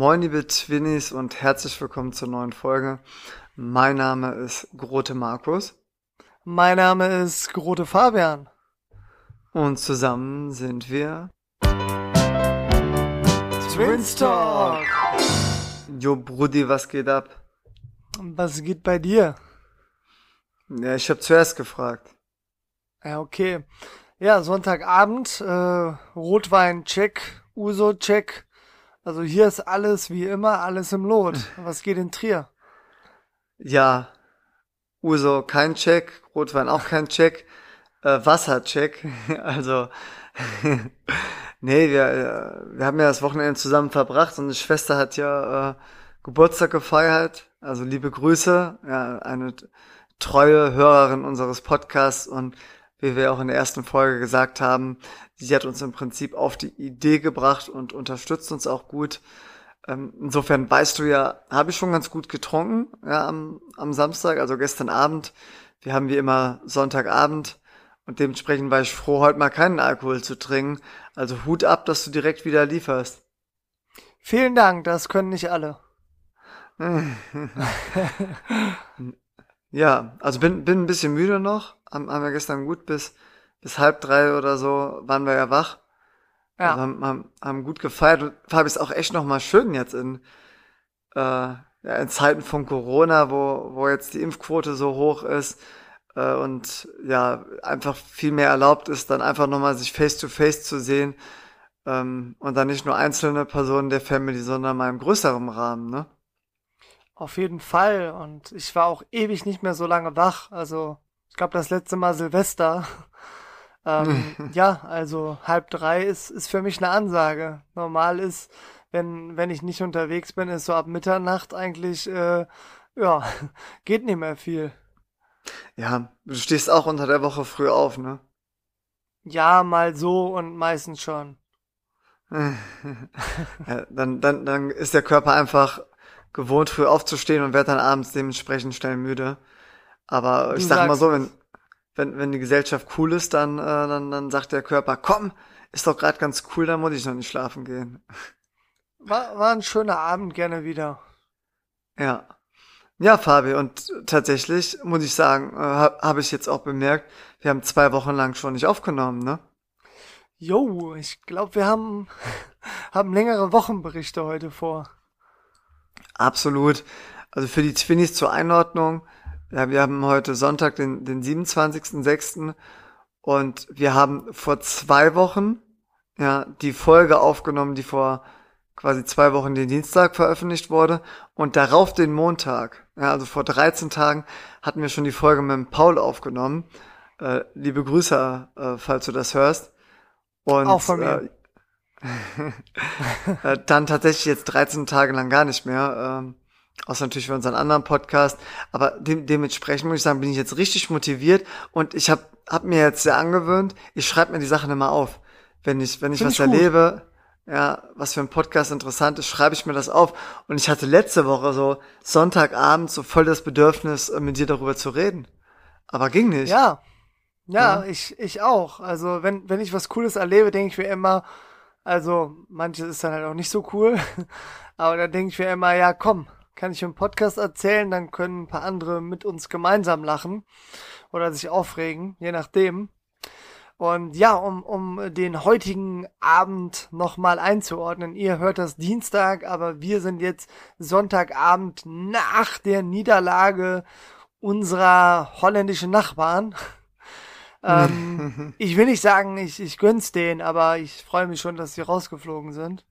moin liebe Twinnies und herzlich willkommen zur neuen Folge. Mein Name ist Grote Markus. Mein Name ist Grote Fabian. Und zusammen sind wir Twins Talk. Jo Brudi, was geht ab? Was geht bei dir? Ja, ich habe zuerst gefragt. Ja, okay. Ja, Sonntagabend, äh, Rotwein check, Uso check. Also hier ist alles wie immer, alles im Lot. Was geht in Trier? Ja, Uso kein Check, Rotwein auch kein Check, äh, Wasser Check. Also nee, wir, äh, wir haben ja das Wochenende zusammen verbracht und die Schwester hat ja äh, Geburtstag gefeiert. Also liebe Grüße, ja, eine treue Hörerin unseres Podcasts und wie wir auch in der ersten Folge gesagt haben, sie hat uns im Prinzip auf die Idee gebracht und unterstützt uns auch gut. Ähm, insofern weißt du ja, habe ich schon ganz gut getrunken ja, am, am Samstag, also gestern Abend. Wir haben wie immer Sonntagabend und dementsprechend war ich froh, heute mal keinen Alkohol zu trinken. Also Hut ab, dass du direkt wieder lieferst. Vielen Dank, das können nicht alle. ja, also bin, bin ein bisschen müde noch. Haben, haben wir gestern gut bis, bis halb drei oder so waren wir ja wach. Ja. Also haben, haben, haben gut gefeiert. Und Fabi ist auch echt noch mal schön jetzt in, äh, ja, in Zeiten von Corona, wo, wo jetzt die Impfquote so hoch ist äh, und ja, einfach viel mehr erlaubt ist, dann einfach nochmal sich face to face zu sehen ähm, und dann nicht nur einzelne Personen der Family, sondern mal im größeren Rahmen, ne? Auf jeden Fall. Und ich war auch ewig nicht mehr so lange wach. Also, ich glaube, das letzte Mal Silvester. Ähm, ja, also halb drei ist, ist für mich eine Ansage. Normal ist, wenn, wenn ich nicht unterwegs bin, ist so ab Mitternacht eigentlich, äh, ja, geht nicht mehr viel. Ja, du stehst auch unter der Woche früh auf, ne? Ja, mal so und meistens schon. ja, dann, dann, dann ist der Körper einfach gewohnt, früh aufzustehen und wird dann abends dementsprechend schnell müde. Aber ich Du sag mal so, wenn, wenn, wenn die Gesellschaft cool ist, dann, äh, dann, dann sagt der Körper, komm, ist doch gerade ganz cool, dann muss ich noch nicht schlafen gehen. War, war ein schöner Abend, gerne wieder. Ja. Ja, Fabi, und tatsächlich muss ich sagen, äh, habe hab ich jetzt auch bemerkt, wir haben zwei Wochen lang schon nicht aufgenommen, ne? Jo, ich glaube, wir haben, haben längere Wochenberichte heute vor. Absolut. Also für die Twinnies zur Einordnung, ja, wir haben heute Sonntag, den, den 27.06. und wir haben vor zwei Wochen ja die Folge aufgenommen, die vor quasi zwei Wochen den Dienstag veröffentlicht wurde und darauf den Montag, ja, also vor 13 Tagen hatten wir schon die Folge mit dem Paul aufgenommen. Äh, liebe Grüße, äh, falls du das hörst. Und, Auch von mir. Äh, äh, dann tatsächlich jetzt 13 Tage lang gar nicht mehr. Ähm, außer natürlich für unseren anderen Podcast. Aber dem, dementsprechend muss ich sagen, bin ich jetzt richtig motiviert und ich habe hab mir jetzt sehr angewöhnt, ich schreibe mir die Sachen immer auf. Wenn ich, wenn ich Find was ich erlebe, ja, was für ein Podcast interessant ist, schreibe ich mir das auf. Und ich hatte letzte Woche so Sonntagabend so voll das Bedürfnis, äh, mit dir darüber zu reden. Aber ging nicht. Ja. Ja, Ja. ich, ich auch. Also, wenn, wenn ich was Cooles erlebe, denke ich mir immer, also, manches ist dann halt auch nicht so cool. Aber dann denke ich mir immer, ja, komm, kann ich im Podcast erzählen, dann können ein paar andere mit uns gemeinsam lachen oder sich aufregen, je nachdem. Und ja, um, um den heutigen Abend nochmal einzuordnen, ihr hört das Dienstag, aber wir sind jetzt Sonntagabend nach der Niederlage unserer holländischen Nachbarn. ähm, ich will nicht sagen, ich, ich gönn's denen, aber ich freue mich schon, dass sie rausgeflogen sind.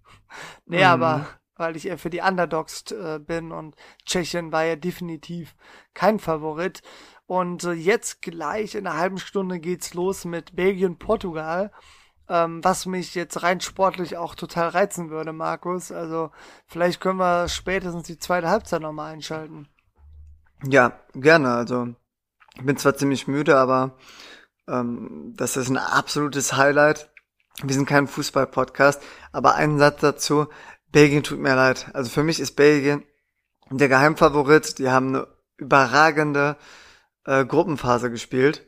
Nee, Mhm. aber weil ich eher für die Underdogs äh, bin und Tschechien war ja definitiv kein Favorit. Und äh, jetzt gleich in einer halben Stunde geht's los mit Belgien, Portugal. Ähm, was mich jetzt rein sportlich auch total reizen würde, Markus. Also vielleicht können wir spätestens die zweite Halbzeit nochmal einschalten. Ja, gerne. Also ich bin zwar ziemlich müde, aber ähm, das ist ein absolutes Highlight. Wir sind kein Fußball-Podcast, aber einen Satz dazu. Belgien tut mir leid. Also für mich ist Belgien der Geheimfavorit. Die haben eine überragende äh, Gruppenphase gespielt.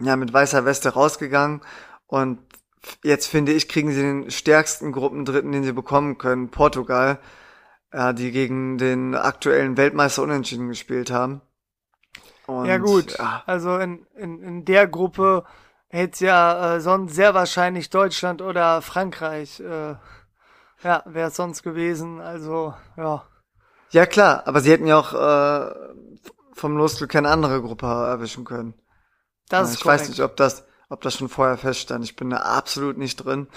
Ja, mit weißer Weste rausgegangen und jetzt finde ich, kriegen sie den stärksten Gruppendritten, den sie bekommen können. Portugal. ja, die gegen den aktuellen Weltmeister unentschieden gespielt haben. Und, ja gut, ja. also in, in, in der Gruppe hätte es ja äh, sonst sehr wahrscheinlich Deutschland oder Frankreich, äh, ja, wäre es sonst gewesen, also ja. Ja klar, aber sie hätten ja auch äh, vom Losglück keine andere Gruppe erwischen können. Das ist Ich korrekt. weiß nicht, ob das, ob das schon vorher feststand. Ich bin da absolut nicht drin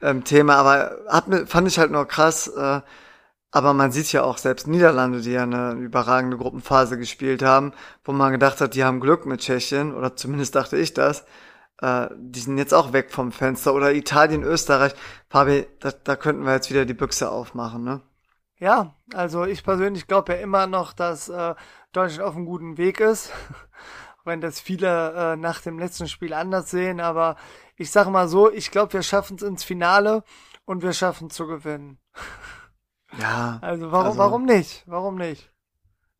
im Thema, aber hat fand ich halt nur krass, äh, aber man sieht ja auch selbst Niederlande, die ja eine überragende Gruppenphase gespielt haben, wo man gedacht hat, die haben Glück mit Tschechien, oder zumindest dachte ich das. Äh, die sind jetzt auch weg vom Fenster. Oder Italien, Österreich. Fabi, da, da könnten wir jetzt wieder die Büchse aufmachen, ne? Ja, also ich persönlich glaube ja immer noch, dass äh, Deutschland auf einem guten Weg ist. Wenn das viele äh, nach dem letzten Spiel anders sehen, aber ich sage mal so, ich glaube, wir schaffen es ins Finale und wir schaffen zu gewinnen. Ja. Also warum, also, warum nicht? Warum nicht?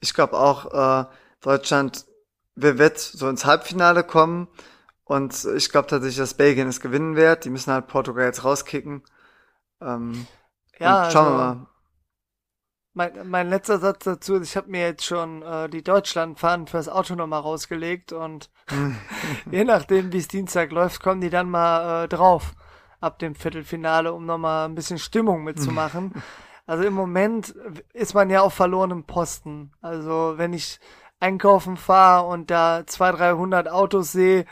Ich glaube auch, äh, Deutschland wird so ins Halbfinale kommen. Und ich glaube tatsächlich, dass Belgien es gewinnen wird. Die müssen halt Portugal jetzt rauskicken. Ähm, ja, schauen also, wir mal. Mein, mein letzter Satz dazu ist, ich habe mir jetzt schon äh, die Deutschlandfahnen fürs Auto nochmal rausgelegt und je nachdem, wie es Dienstag läuft, kommen die dann mal äh, drauf ab dem Viertelfinale, um nochmal ein bisschen Stimmung mitzumachen. Also im Moment ist man ja auf verlorenem Posten. Also wenn ich einkaufen fahre und da zwei, dreihundert Autos sehe,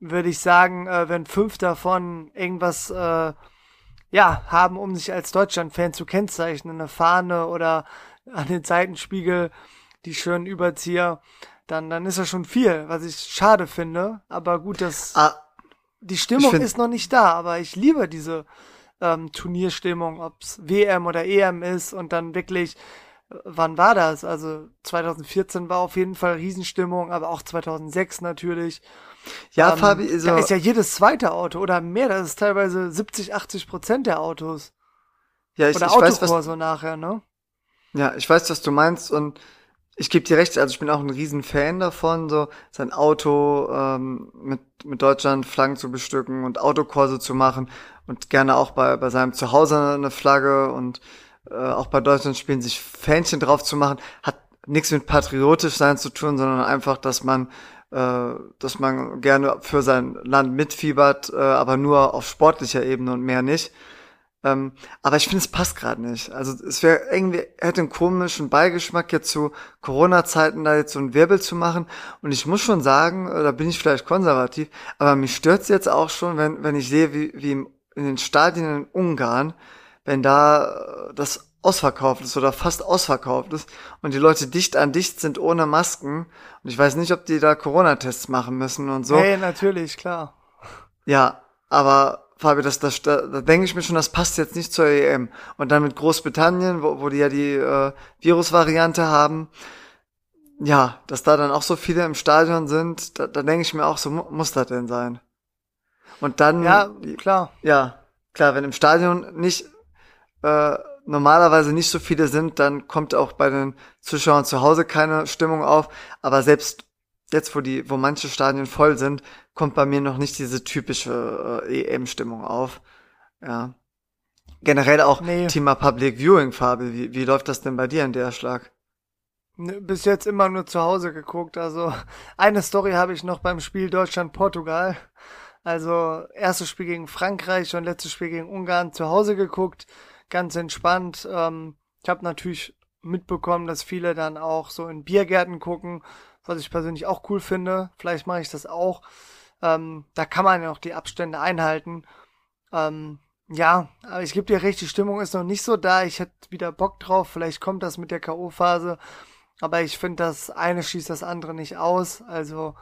würde ich sagen, äh, wenn fünf davon irgendwas äh, ja haben, um sich als Deutschland-Fan zu kennzeichnen, eine Fahne oder an den Seitenspiegel die schönen Überzieher, dann dann ist das schon viel, was ich schade finde. Aber gut, das ah, die Stimmung ist noch nicht da. Aber ich liebe diese ähm, Turnierstimmung, ob's WM oder EM ist und dann wirklich, äh, wann war das? Also 2014 war auf jeden Fall Riesenstimmung, aber auch 2006 natürlich. Ja, ähm, Fabi, so da ist ja jedes zweite Auto oder mehr, das ist teilweise 70, 80 Prozent der Autos. Ja, ich, oder ich weiß, was, so nachher, ne? Ja, ich weiß, was du meinst und ich gebe dir recht, also ich bin auch ein riesen Fan davon, so sein Auto ähm, mit, mit Deutschland Flaggen zu bestücken und Autokurse zu machen und gerne auch bei, bei seinem Zuhause eine Flagge und äh, auch bei Deutschland spielen sich Fähnchen drauf zu machen, hat nichts mit patriotisch sein zu tun, sondern einfach, dass man dass man gerne für sein Land mitfiebert, äh, aber nur auf sportlicher Ebene und mehr nicht. Ähm, aber ich finde, es passt gerade nicht. Also es wäre irgendwie, hätte einen komischen Beigeschmack jetzt zu Corona-Zeiten da jetzt so einen Wirbel zu machen. Und ich muss schon sagen, äh, da bin ich vielleicht konservativ, aber mich stört's jetzt auch schon, wenn, wenn ich sehe, wie, wie in den Stadien in Ungarn, wenn da äh, das ausverkauft ist oder fast ausverkauft ist und die Leute dicht an dicht sind ohne Masken. Und ich weiß nicht, ob die da Corona-Tests machen müssen und so. Hey, natürlich, klar. Ja, aber Fabio, das, das, da, da denke ich mir schon, das passt jetzt nicht zur EM. Und dann mit Großbritannien, wo, wo die ja die äh, Virusvariante haben, ja, dass da dann auch so viele im Stadion sind, da, da denke ich mir auch, so muss das denn sein. Und dann, ja, klar. Ja, klar, wenn im Stadion nicht äh, normalerweise nicht so viele sind, dann kommt auch bei den Zuschauern zu Hause keine Stimmung auf. Aber selbst jetzt, wo die, wo manche Stadien voll sind, kommt bei mir noch nicht diese typische äh, EM-Stimmung auf. Ja. Generell auch nee. Thema Public Viewing, Farbe. Wie, wie läuft das denn bei dir in der Schlag? Bis jetzt immer nur zu Hause geguckt. Also eine Story habe ich noch beim Spiel Deutschland-Portugal. Also erstes Spiel gegen Frankreich und letztes Spiel gegen Ungarn zu Hause geguckt. Ganz entspannt. Ähm, ich habe natürlich mitbekommen, dass viele dann auch so in Biergärten gucken, was ich persönlich auch cool finde. Vielleicht mache ich das auch. Ähm, da kann man ja auch die Abstände einhalten. Ähm, ja, aber ich gebe dir recht, die Stimmung ist noch nicht so da. Ich hätte wieder Bock drauf. Vielleicht kommt das mit der K.O.-Phase. Aber ich finde, das eine schließt das andere nicht aus. Also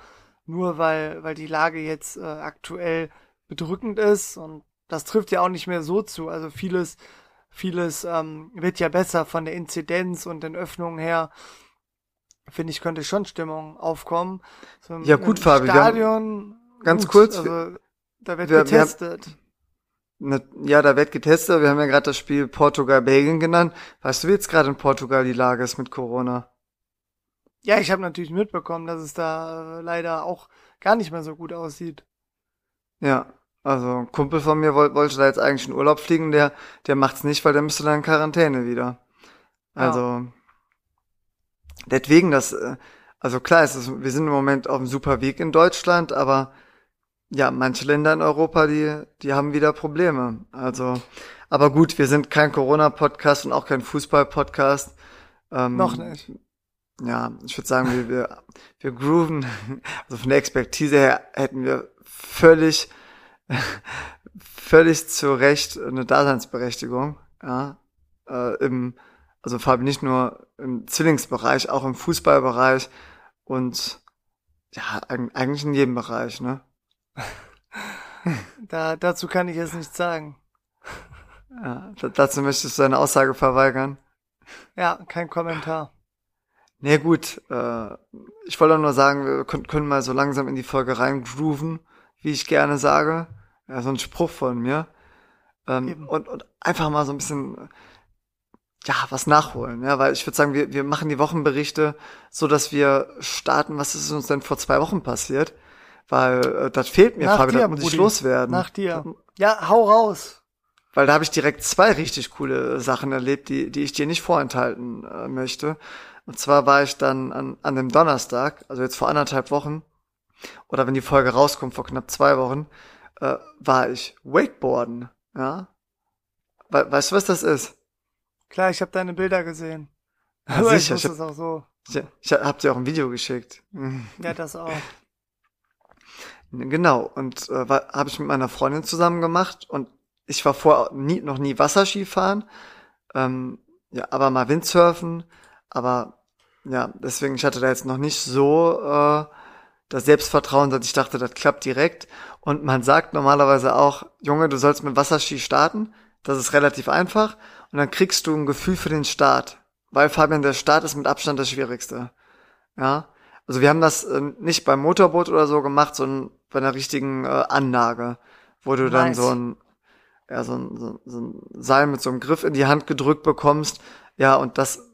nur weil, weil die Lage jetzt äh, aktuell bedrückend ist und das trifft ja auch nicht mehr so zu. Also vieles, vieles ähm, wird ja besser von der Inzidenz und den Öffnungen her. Finde ich, könnte schon Stimmung aufkommen. So ja, gut, Fabi. Stadion Ganz Gut, kurz. Also, da wird wir, getestet. Wir ne, ja, da wird getestet. Wir haben ja gerade das Spiel Portugal-Belgien genannt. Weißt du, wie jetzt gerade in Portugal die Lage ist mit Corona? Ja, ich habe natürlich mitbekommen, dass es da äh, leider auch gar nicht mehr so gut aussieht. Ja, also ein Kumpel von mir wollte, wollte da jetzt eigentlich in Urlaub fliegen, der, der macht's nicht, weil der müsste dann in Quarantäne wieder. Also, ja. deswegen das, äh, also klar, es ist, wir sind im Moment auf einem super Weg in Deutschland, aber ja, manche Länder in Europa, die, die haben wieder Probleme. Also, aber gut, wir sind kein Corona-Podcast und auch kein Fußball-Podcast. Ähm, Noch nicht. Ja, ich würde sagen, wir, wir, wir grooven, also von der Expertise her hätten wir völlig, völlig zu Recht eine Daseinsberechtigung, ja, äh, im, also vor allem nicht nur im Zwillingsbereich, auch im Fußballbereich und ja, eigentlich in jedem Bereich, ne? Da, dazu kann ich jetzt nichts sagen. Ja, dazu möchtest du deine Aussage verweigern? Ja, kein Kommentar. Nee, gut. Äh, ich wollte nur sagen, wir können, können mal so langsam in die Folge reingrooven, wie ich gerne sage. Ja, so ein Spruch von mir. Ähm, und, und einfach mal so ein bisschen, ja, was nachholen. Ja, weil ich würde sagen, wir, wir machen die Wochenberichte so, dass wir starten, was ist uns denn vor zwei Wochen passiert? Weil äh, das fehlt mir, Nach Fabi, das muss ich loswerden. Nach dir. Ja, hau raus. Weil da habe ich direkt zwei richtig coole Sachen erlebt, die, die ich dir nicht vorenthalten äh, möchte. Und zwar war ich dann an, an dem Donnerstag, also jetzt vor anderthalb Wochen, oder wenn die Folge rauskommt, vor knapp zwei Wochen, äh, war ich Wakeboarden. Ja? We weißt du, was das ist? Klar, ich habe deine Bilder gesehen. Ja, Aber sicher, ich wusste es auch so. Ich, ich hab dir auch ein Video geschickt. Ja, das auch. Genau, und äh, habe ich mit meiner Freundin zusammen gemacht und ich war vorher nie, noch nie Wasserski fahren, ähm, ja, aber mal Windsurfen, aber ja, deswegen, ich hatte da jetzt noch nicht so äh, das Selbstvertrauen, dass ich dachte, das klappt direkt. Und man sagt normalerweise auch, Junge, du sollst mit Wasserski starten, das ist relativ einfach und dann kriegst du ein Gefühl für den Start, weil Fabian, der Start ist mit Abstand das Schwierigste. Ja, also wir haben das äh, nicht beim Motorboot oder so gemacht, sondern bei einer richtigen äh, Anlage, wo du dann Nice. so ein, ja, so ein, so ein Seil mit so einem Griff in die Hand gedrückt bekommst. Ja, und das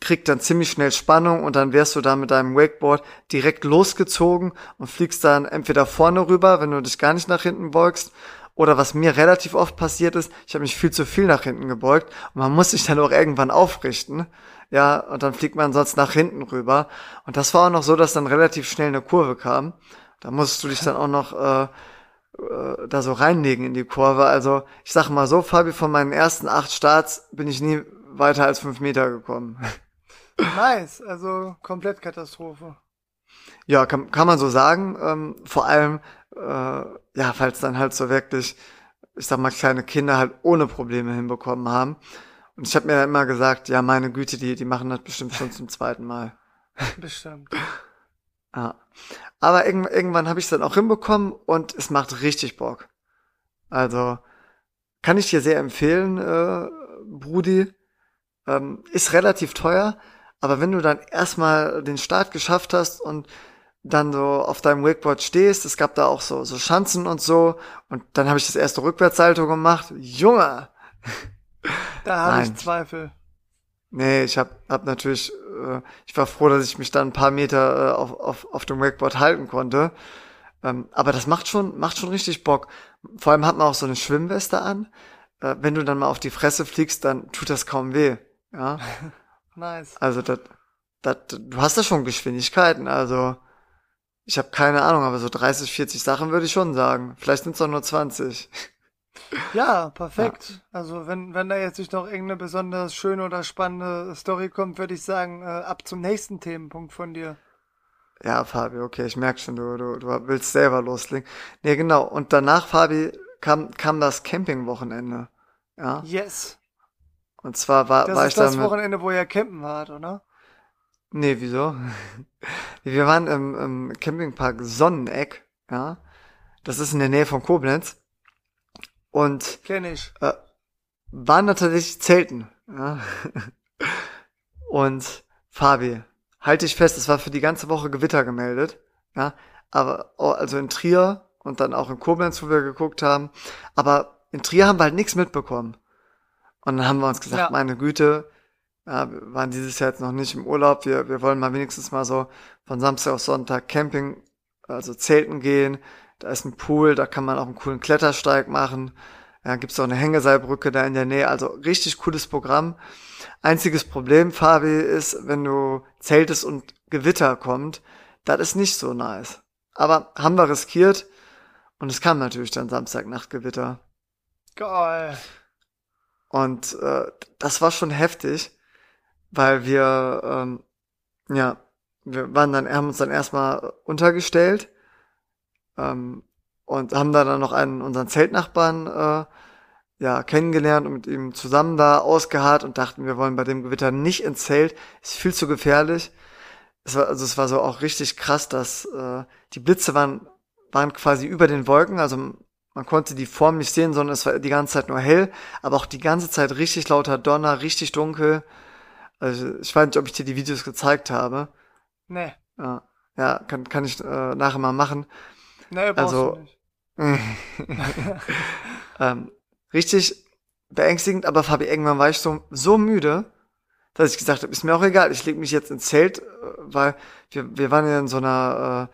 kriegt dann ziemlich schnell Spannung und dann wärst du da mit deinem Wakeboard direkt losgezogen und fliegst dann entweder vorne rüber, wenn du dich gar nicht nach hinten beugst, oder was mir relativ oft passiert ist, ich habe mich viel zu viel nach hinten gebeugt und man muss sich dann auch irgendwann aufrichten. Ja, und dann fliegt man sonst nach hinten rüber. Und das war auch noch so, dass dann relativ schnell eine Kurve kam. Da musstest du dich dann auch noch äh, äh, da so reinlegen in die Kurve. Also ich sag mal so, Fabi, von meinen ersten acht Starts bin ich nie weiter als fünf Meter gekommen. Nice, also komplett Katastrophe. Ja, kann, kann man so sagen. Ähm, vor allem, äh, ja, falls dann halt so wirklich, ich sag mal, kleine Kinder halt ohne Probleme hinbekommen haben. Und ich habe mir immer gesagt, ja, meine Güte, die, die machen das bestimmt schon zum zweiten Mal. Bestimmt. Ja. Aber irgend, irgendwann habe ich es dann auch hinbekommen und es macht richtig Bock. Also kann ich dir sehr empfehlen, äh, Brudi. Ähm, ist relativ teuer, aber wenn du dann erstmal den Start geschafft hast und dann so auf deinem Wakeboard stehst, es gab da auch so, so Schanzen und so, und dann habe ich das erste Rückwärtssalto gemacht. Junge! Da habe ich. Zweifel. Nee, ich hab, hab natürlich, äh, ich war froh, dass ich mich dann ein paar Meter äh, auf, auf, auf dem Wakeboard halten konnte. Ähm, aber das macht schon, macht schon richtig Bock. Vor allem hat man auch so eine Schwimmweste an. Äh, wenn du dann mal auf die Fresse fliegst, dann tut das kaum weh. Ja, Nice. also das, das, du hast da schon Geschwindigkeiten. Also ich habe keine Ahnung, aber so 30, 40 Sachen würde ich schon sagen. Vielleicht sind es auch nur 20. Ja, perfekt. Also wenn, wenn da jetzt nicht noch irgendeine besonders schöne oder spannende Story kommt, würde ich sagen, äh, ab zum nächsten Themenpunkt von dir. Ja, Fabi, okay, ich merk schon, du, du, du willst selber loslegen. Nee, genau. Und danach, Fabi, kam, kam das Campingwochenende. Ja. Yes. Und zwar war, Das war ist ich da das mit. Wochenende, wo ihr campen wart, oder? Nee, wieso? Wir waren im, im Campingpark Sonneneck, ja. Das ist in der Nähe von Koblenz. Und Kenn ich. äh, waren da tatsächlich Zelten. Ja. Und Fabi, halte ich fest, es war für die ganze Woche Gewitter gemeldet. Ja, aber oh, also in Trier und dann auch in Koblenz, wo wir geguckt haben. Aber in Trier haben wir halt nichts mitbekommen. Und dann haben wir uns gesagt, Ja. meine Güte, ja, wir waren dieses Jahr jetzt noch nicht im Urlaub. Wir, wir wollen mal wenigstens mal so von Samstag auf Sonntag Camping, also Zelten gehen. Da ist ein Pool, da kann man auch einen coolen Klettersteig machen. Ja, gibt's auch eine Hängeseilbrücke da in der Nähe. Also richtig cooles Programm. Einziges Problem, Fabi, ist, wenn du zeltest und Gewitter kommt, das ist nicht so nice. Aber haben wir riskiert und es kam natürlich dann Samstagnacht Gewitter. Geil. Und äh, das war schon heftig, weil wir, ähm, ja, wir waren dann, haben uns dann erstmal untergestellt ähm, und haben da dann noch einen unseren Zeltnachbarn äh, ja kennengelernt und mit ihm zusammen da ausgeharrt und dachten, wir wollen bei dem Gewitter nicht ins Zelt, ist viel zu gefährlich. Es war, also es war so auch richtig krass, dass äh, die Blitze waren waren quasi über den Wolken, also man konnte die Form nicht sehen, sondern es war die ganze Zeit nur hell, aber auch die ganze Zeit richtig lauter Donner, richtig dunkel. Also ich weiß nicht, ob ich dir die Videos gezeigt habe. Nee. Ja, ja kann, kann ich äh, nachher mal machen. Nee, brauchst Also- du nicht. ähm, richtig beängstigend, aber Fabi, irgendwann war ich so, so müde, dass ich gesagt habe, ist mir auch egal, ich lege mich jetzt ins Zelt, äh, weil wir, wir waren ja in so einer,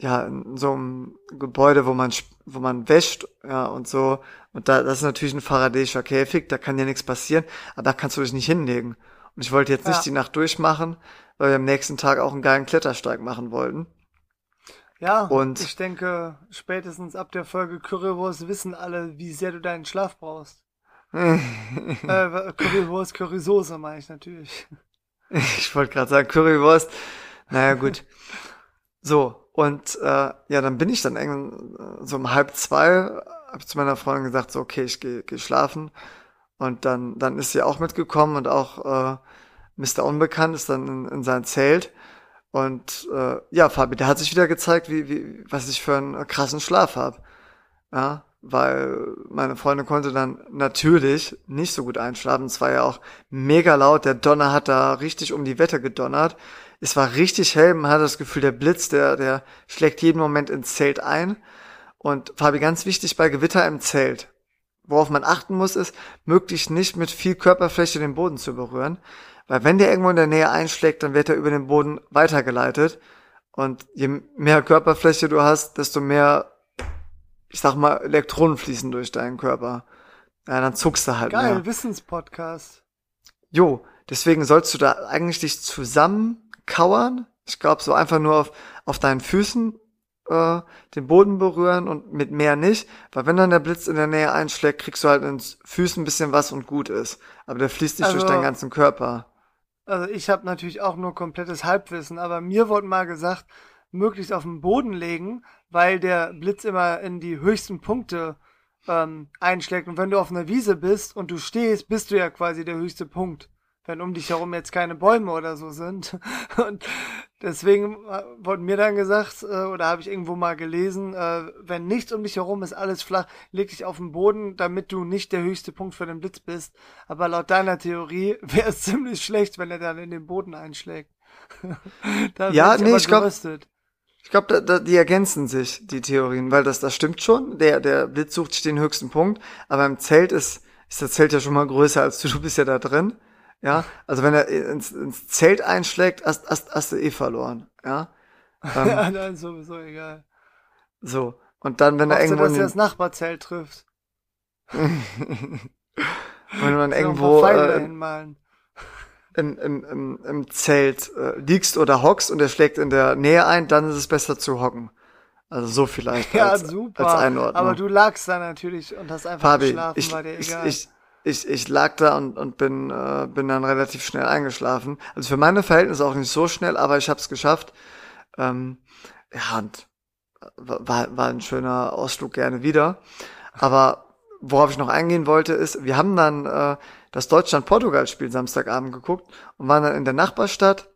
äh, ja, in so einem Gebäude, wo man, wo man wäscht, ja, und so. Und da, das ist natürlich ein faradäischer Käfig, da kann ja nichts passieren, aber da kannst du dich nicht hinlegen. Und ich wollte jetzt nicht Ja. die Nacht durchmachen, weil wir am nächsten Tag auch einen geilen Klettersteig machen wollten. Ja, Und- ich denke, spätestens ab der Folge Currywurst wissen alle, wie sehr du deinen Schlaf brauchst. äh, Currywurst, Currysoße meine ich natürlich. Ich wollte gerade sagen, Currywurst. Naja, gut. So, und äh, ja, dann bin ich dann irgendwann so um halb zwei, hab ich zu meiner Freundin gesagt, so, okay, ich gehe geh schlafen. Und dann, dann ist sie auch mitgekommen und auch äh, Mr. Unbekannt ist dann in, in sein Zelt. Und äh, ja, Fabi, der hat sich wieder gezeigt, wie, wie, was ich für einen krassen Schlaf hab. Ja, weil meine Freundin konnte dann natürlich nicht so gut einschlafen. Es war ja auch mega laut. Der Donner hat da richtig um die Wette gedonnert. Es war richtig hell. Man hatte das Gefühl, der Blitz, der, der schlägt jeden Moment ins Zelt ein. Und Fabi, ganz wichtig bei Gewitter im Zelt. Worauf man achten muss, ist, möglichst nicht mit viel Körperfläche den Boden zu berühren. Weil wenn der irgendwo in der Nähe einschlägt, dann wird er über den Boden weitergeleitet. Und je mehr Körperfläche du hast, desto mehr, ich sag mal, Elektronen fließen durch deinen Körper. Ja, dann zuckst du halt Geil, mehr. Wissenspodcast. Jo, deswegen sollst du da eigentlich dich zusammenkauern. Ich glaube, so einfach nur auf, auf deinen Füßen äh, den Boden berühren und mit mehr nicht. Weil wenn dann der Blitz in der Nähe einschlägt, kriegst du halt ins Füßen ein bisschen was und gut ist. Aber der fließt nicht durch Also- deinen ganzen Körper. Also ich habe natürlich auch nur komplettes Halbwissen, aber mir wurde mal gesagt, möglichst auf den Boden legen, weil der Blitz immer in die höchsten Punkte ähm, einschlägt. Und wenn du auf einer Wiese bist und du stehst, bist du ja quasi der höchste Punkt. Wenn um dich herum jetzt keine Bäume oder so sind. Und deswegen äh, wurde mir dann gesagt, äh, oder habe ich irgendwo mal gelesen, äh, wenn nichts um dich herum ist, alles flach, leg dich auf den Boden, damit du nicht der höchste Punkt für den Blitz bist. Aber laut deiner Theorie wäre es ziemlich schlecht, wenn er dann in den Boden einschlägt. da Ja, nee, ich glaub- geröstet. Ich glaube, da, da, die ergänzen sich, die Theorien, weil das, das stimmt schon. Der, der Blitz sucht sich den höchsten Punkt, aber im Zelt ist, ist das Zelt ja schon mal größer als du, du bist ja da drin. Ja, also wenn er ins, ins Zelt einschlägt, hast, hast, hast du eh verloren. Ja, ähm, ja, dann sowieso egal. so. Und dann, wenn er Hoffst du, irgendwo dass in er das Nachbarzelt trifft. wenn du paar irgendwo äh, dahin malen. im, im, im, im Zelt äh, liegst oder hockst und er schlägt in der Nähe ein, dann ist es besser zu hocken. Also so vielleicht Ja, als, super. als Einordnung. Aber du lagst da natürlich und hast einfach Fabi, geschlafen, ich, war dir egal. ich, ich, ich lag da und, und bin, äh, bin dann relativ schnell eingeschlafen. Also für meine Verhältnisse auch nicht so schnell, aber ich habe es geschafft. Ähm, ja, und war, war ein schöner Ausflug gerne wieder. Aber worauf ich noch eingehen wollte, ist, wir haben dann äh, das Deutschland-Portugal-Spiel Samstagabend geguckt und waren dann in der Nachbarstadt.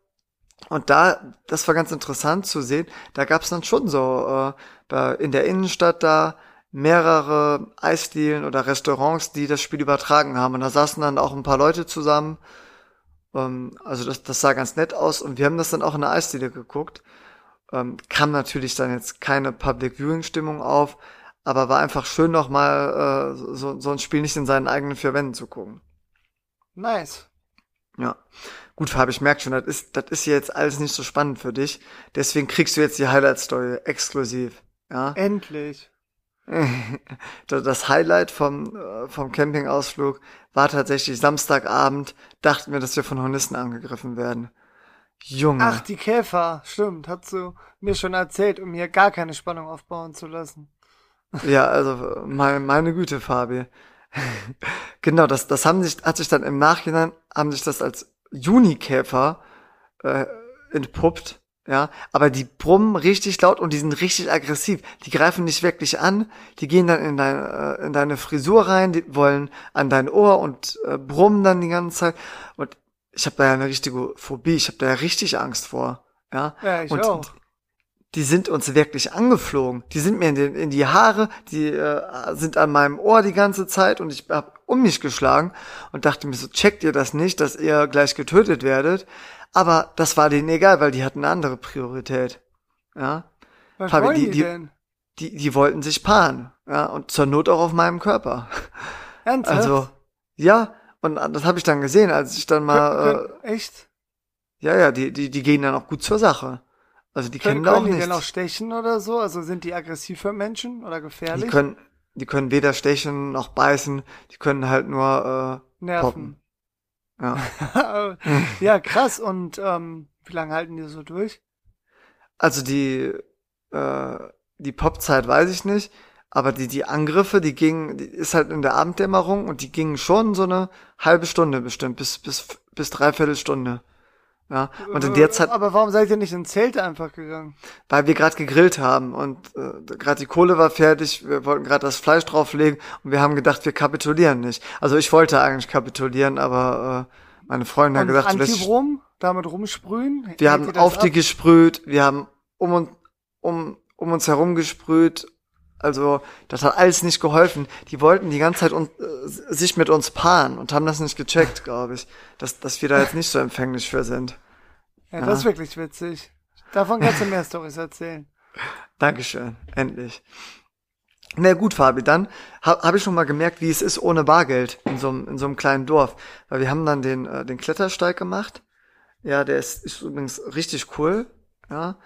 Und da, das war ganz interessant zu sehen, da gab es dann schon so äh, in der Innenstadt da mehrere Eisdielen oder Restaurants, die das Spiel übertragen haben. Und da saßen dann auch ein paar Leute zusammen. Ähm, also das, das sah ganz nett aus. Und wir haben das dann auch in der Eisdiele geguckt. Ähm, kam natürlich dann jetzt keine Public Viewing Stimmung auf, aber war einfach schön nochmal äh, so, so ein Spiel nicht in seinen eigenen vier Wänden zu gucken. nice. Ja. Gut, Fabi, ich merke schon, das ist, das ist jetzt alles nicht so spannend für dich. Deswegen kriegst du jetzt die Highlight-Story exklusiv. Ja. Endlich. Das Highlight vom, äh, vom Campingausflug war tatsächlich Samstagabend, dachten wir, dass wir von Hornissen angegriffen werden. Junge. Ach, die Käfer, stimmt, hast du mir schon erzählt, um hier gar keine Spannung aufbauen zu lassen. Ja, also meine, meine Güte, Fabi. genau, das, das haben sich, hat sich dann im Nachhinein, haben sich das als Junikäfer äh, entpuppt. Ja, aber die brummen richtig laut und die sind richtig aggressiv. Die greifen nicht wirklich an, die gehen dann in, dein, äh, in deine Frisur rein, die wollen an dein Ohr und äh, brummen dann die ganze Zeit. Und ich habe da ja eine richtige Phobie, ich habe da ja richtig Angst vor. Ja, ja ich und auch. Die sind uns wirklich angeflogen. Die sind mir in, den, in die Haare, die äh, sind an meinem Ohr die ganze Zeit und ich habe um mich geschlagen und dachte mir so, checkt ihr das nicht, dass ihr gleich getötet werdet? Aber das war denen egal, weil die hatten eine andere Priorität. Ja. Was Fabi, wollen die- die, die- denn? Die, die wollten sich paaren. Ja. Und zur Not auch auf meinem Körper. Ernsthaft? Also, ja. Und das habe ich dann gesehen, als ich dann mal, äh, Können- können- echt? ja, ja, die, die, die gehen dann auch gut zur Sache. Also die Können, kennen da auch können die denn auch stechen oder so? Also sind die aggressiv für Menschen oder Die gefährlich? können, die können weder stechen noch beißen, die können halt nur, Nerven. äh, ja. ja, krass. Und ähm, wie lange halten die so durch? Also die, äh, die Popzeit weiß ich nicht, aber die, die Angriffe, die gingen, die ist halt in der Abenddämmerung und die gingen schon so eine halbe Stunde bestimmt, bis, bis, bis dreiviertel Stunde. Ja, und in der Zeit, Aber warum seid ihr nicht in Zelte einfach gegangen? weil wir gerade gegrillt haben und äh, gerade die Kohle war fertig, wir wollten gerade das Fleisch drauflegen und wir haben gedacht, wir kapitulieren nicht. Also ich wollte eigentlich kapitulieren, aber äh, meine Freundin hat Und gesagt, du lässt- Antibrom? Damit rumsprühen? Wir haben auf die ab? gesprüht, wir haben um, und, um, um uns herum gesprüht. Also, das hat alles nicht geholfen. Die wollten die ganze Zeit un, äh, sich mit uns paaren und haben das nicht gecheckt, glaube ich. Dass, dass wir da jetzt nicht so empfänglich für sind. Ja, das ist wirklich witzig. Davon kannst du mehr Stories erzählen. Dankeschön, endlich. Na gut, Fabi, dann habe hab ich schon mal gemerkt, wie es ist ohne Bargeld in so einem in so einem kleinen Dorf. Weil wir haben dann den, äh, den Klettersteig gemacht. Ja, der ist, ist übrigens richtig cool. Ja,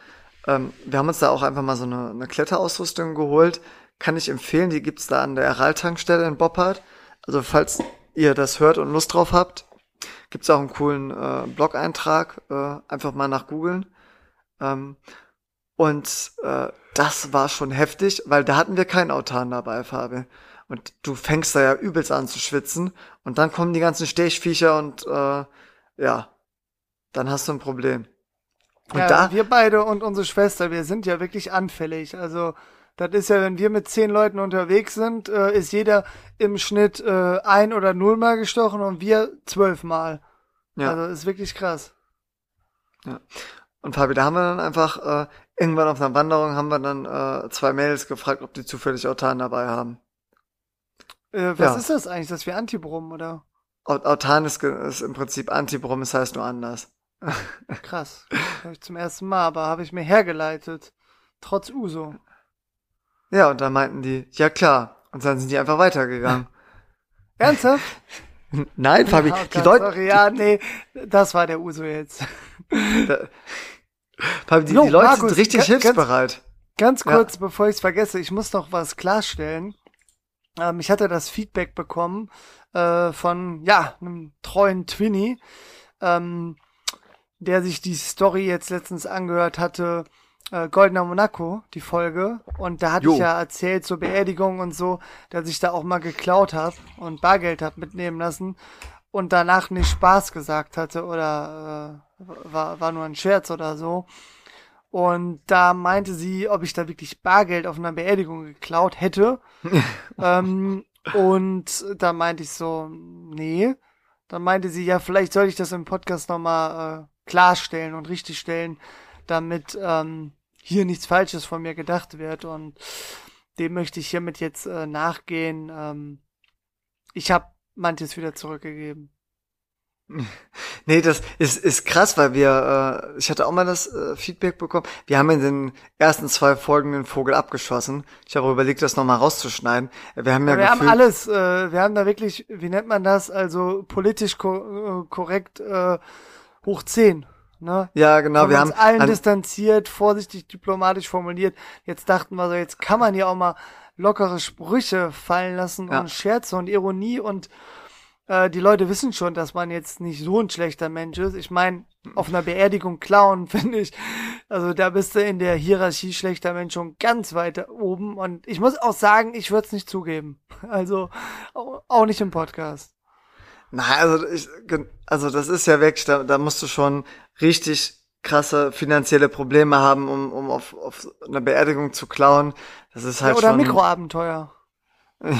ähm, wir haben uns da auch einfach mal so eine, eine Kletterausrüstung geholt. Kann ich empfehlen, die gibt's da an der Aral-Tankstelle in Boppard. Also falls ihr das hört und Lust drauf habt, gibt's auch einen coolen äh, Blog-Eintrag. Äh, einfach mal nach googeln. Ähm, und äh, das war schon heftig, weil da hatten wir keinen Autan dabei, Fabi. Und du fängst da ja übelst an zu schwitzen und dann kommen die ganzen Stechviecher und äh, ja, dann hast du ein Problem. Und ja, da, wir beide und unsere Schwester, wir sind ja wirklich anfällig. Also, das ist ja, wenn wir mit zehn Leuten unterwegs sind, äh, ist jeder im Schnitt äh, ein oder nullmal gestochen und wir zwölfmal. ja. Also, ist wirklich krass. Und Fabi, da haben wir dann einfach, äh, irgendwann auf einer Wanderung haben wir dann äh, zwei Mädels gefragt, ob die zufällig Autan dabei haben. Äh, was Ja. ist das eigentlich? Das wie Antibrum, oder? Aut- Autan ist, ist im Prinzip Antibrom, es heißt nur anders. Krass. Hör ich zum ersten Mal, aber habe ich mir hergeleitet. Trotz Uso. Ja, und dann meinten die, ja klar. Und dann sind die einfach weitergegangen. Ernsthaft? Nein, Fabi, Oh die Leute, sorry, ja, nee, das war der Uso jetzt. Da, Fabi, die, Jo, die Leute Markus, sind richtig ganz- hilfsbereit. Ganz Ja. kurz, bevor ich es vergesse, ich muss noch was klarstellen. Ähm, ich hatte das Feedback bekommen äh, von, ja, einem treuen Twinny, ähm, der sich die Story jetzt letztens angehört hatte, äh, Goldener Monaco, die Folge. Und da hatte Jo. ich ja erzählt zur Beerdigung und so, dass ich da auch mal geklaut habe und Bargeld hab mitnehmen lassen und danach nicht Spaß gesagt hatte oder äh, war, war nur ein Scherz oder so. Und da meinte sie, ob ich da wirklich Bargeld auf einer Beerdigung geklaut hätte. ähm, und da meinte ich so, nee. Dann meinte sie, ja, vielleicht sollte ich das im Podcast nochmal äh, klarstellen und richtigstellen, damit ähm, hier nichts Falsches von mir gedacht wird. Und dem möchte ich hiermit jetzt äh, nachgehen. Ähm, ich habe manches wieder zurückgegeben. Nee, das ist, ist krass, weil wir, äh, ich hatte auch mal das äh, Feedback bekommen. Wir haben in den ersten zwei Folgen den Vogel abgeschossen. Ich habe überlegt, das nochmal rauszuschneiden. Wir haben ja, Ja, wir haben alles, äh, wir haben da wirklich, wie nennt man das, also politisch ko äh, korrekt äh, hoch 10. Ne? ja genau, Von wir uns haben allen an, distanziert, vorsichtig diplomatisch formuliert. Jetzt dachten wir so, jetzt kann man ja auch mal lockere Sprüche fallen lassen Ja. und Scherze und Ironie und äh, die Leute wissen schon, dass man jetzt nicht so ein schlechter Mensch ist. Ich meine, auf einer Beerdigung klauen, finde ich, also da bist du in der Hierarchie schlechter Mensch schon ganz weit oben und ich muss auch sagen, ich würde es nicht zugeben. Also au- auch nicht im Podcast. Na, also ich, also das ist ja wirklich, da, da musst du schon richtig krasse finanzielle Probleme haben, um, um auf, auf eine Beerdigung zu klauen. Das ist Ja, halt oder schon. Mikroabenteuer.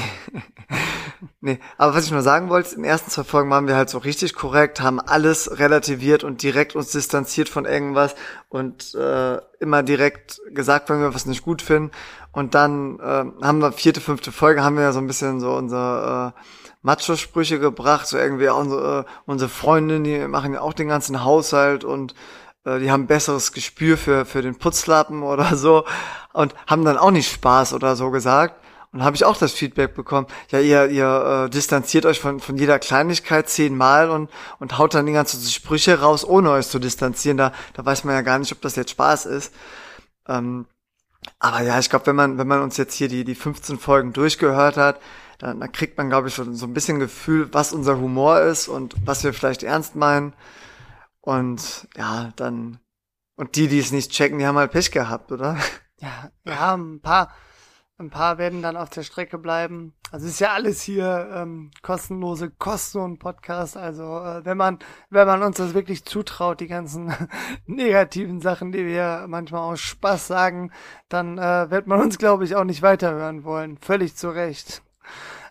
Nee, aber was ich nur sagen wollte, in den ersten zwei Folgen waren wir halt so richtig korrekt, haben alles relativiert und direkt uns distanziert von irgendwas und äh, immer direkt gesagt, wenn wir was nicht gut finden. Und dann äh, haben wir vierte, fünfte Folge, haben wir ja so ein bisschen so unsere äh, Macho-Sprüche gebracht, so irgendwie unsere, unsere Freundin, die machen ja auch den ganzen Haushalt und äh, die haben besseres Gespür für, für den Putzlappen oder so und haben dann auch nicht Spaß oder so gesagt. Und habe ich auch das Feedback bekommen, ja, ihr, ihr äh, distanziert euch von, von jeder Kleinigkeit zehnmal und, und haut dann die ganzen Sprüche raus, ohne euch zu distanzieren. Da, da weiß man ja gar nicht, ob das jetzt Spaß ist. Ähm, aber ja, ich glaube, wenn man, wenn man uns jetzt hier die, die 15 Folgen durchgehört hat, dann, dann kriegt man, glaube ich, schon so ein bisschen Gefühl, was unser Humor ist und was wir vielleicht ernst meinen. Und ja, dann, und die, die es nicht checken, die haben halt Pech gehabt, oder? Ja, ja, ein paar, ein paar werden dann auf der Strecke bleiben. Also ist ja alles hier ähm, kostenlose Kosten und Podcast. Also äh, wenn man, wenn man uns das wirklich zutraut, die ganzen negativen Sachen, die wir manchmal aus Spaß sagen, dann äh, wird man uns, glaube ich, auch nicht weiterhören wollen. Völlig zu Recht.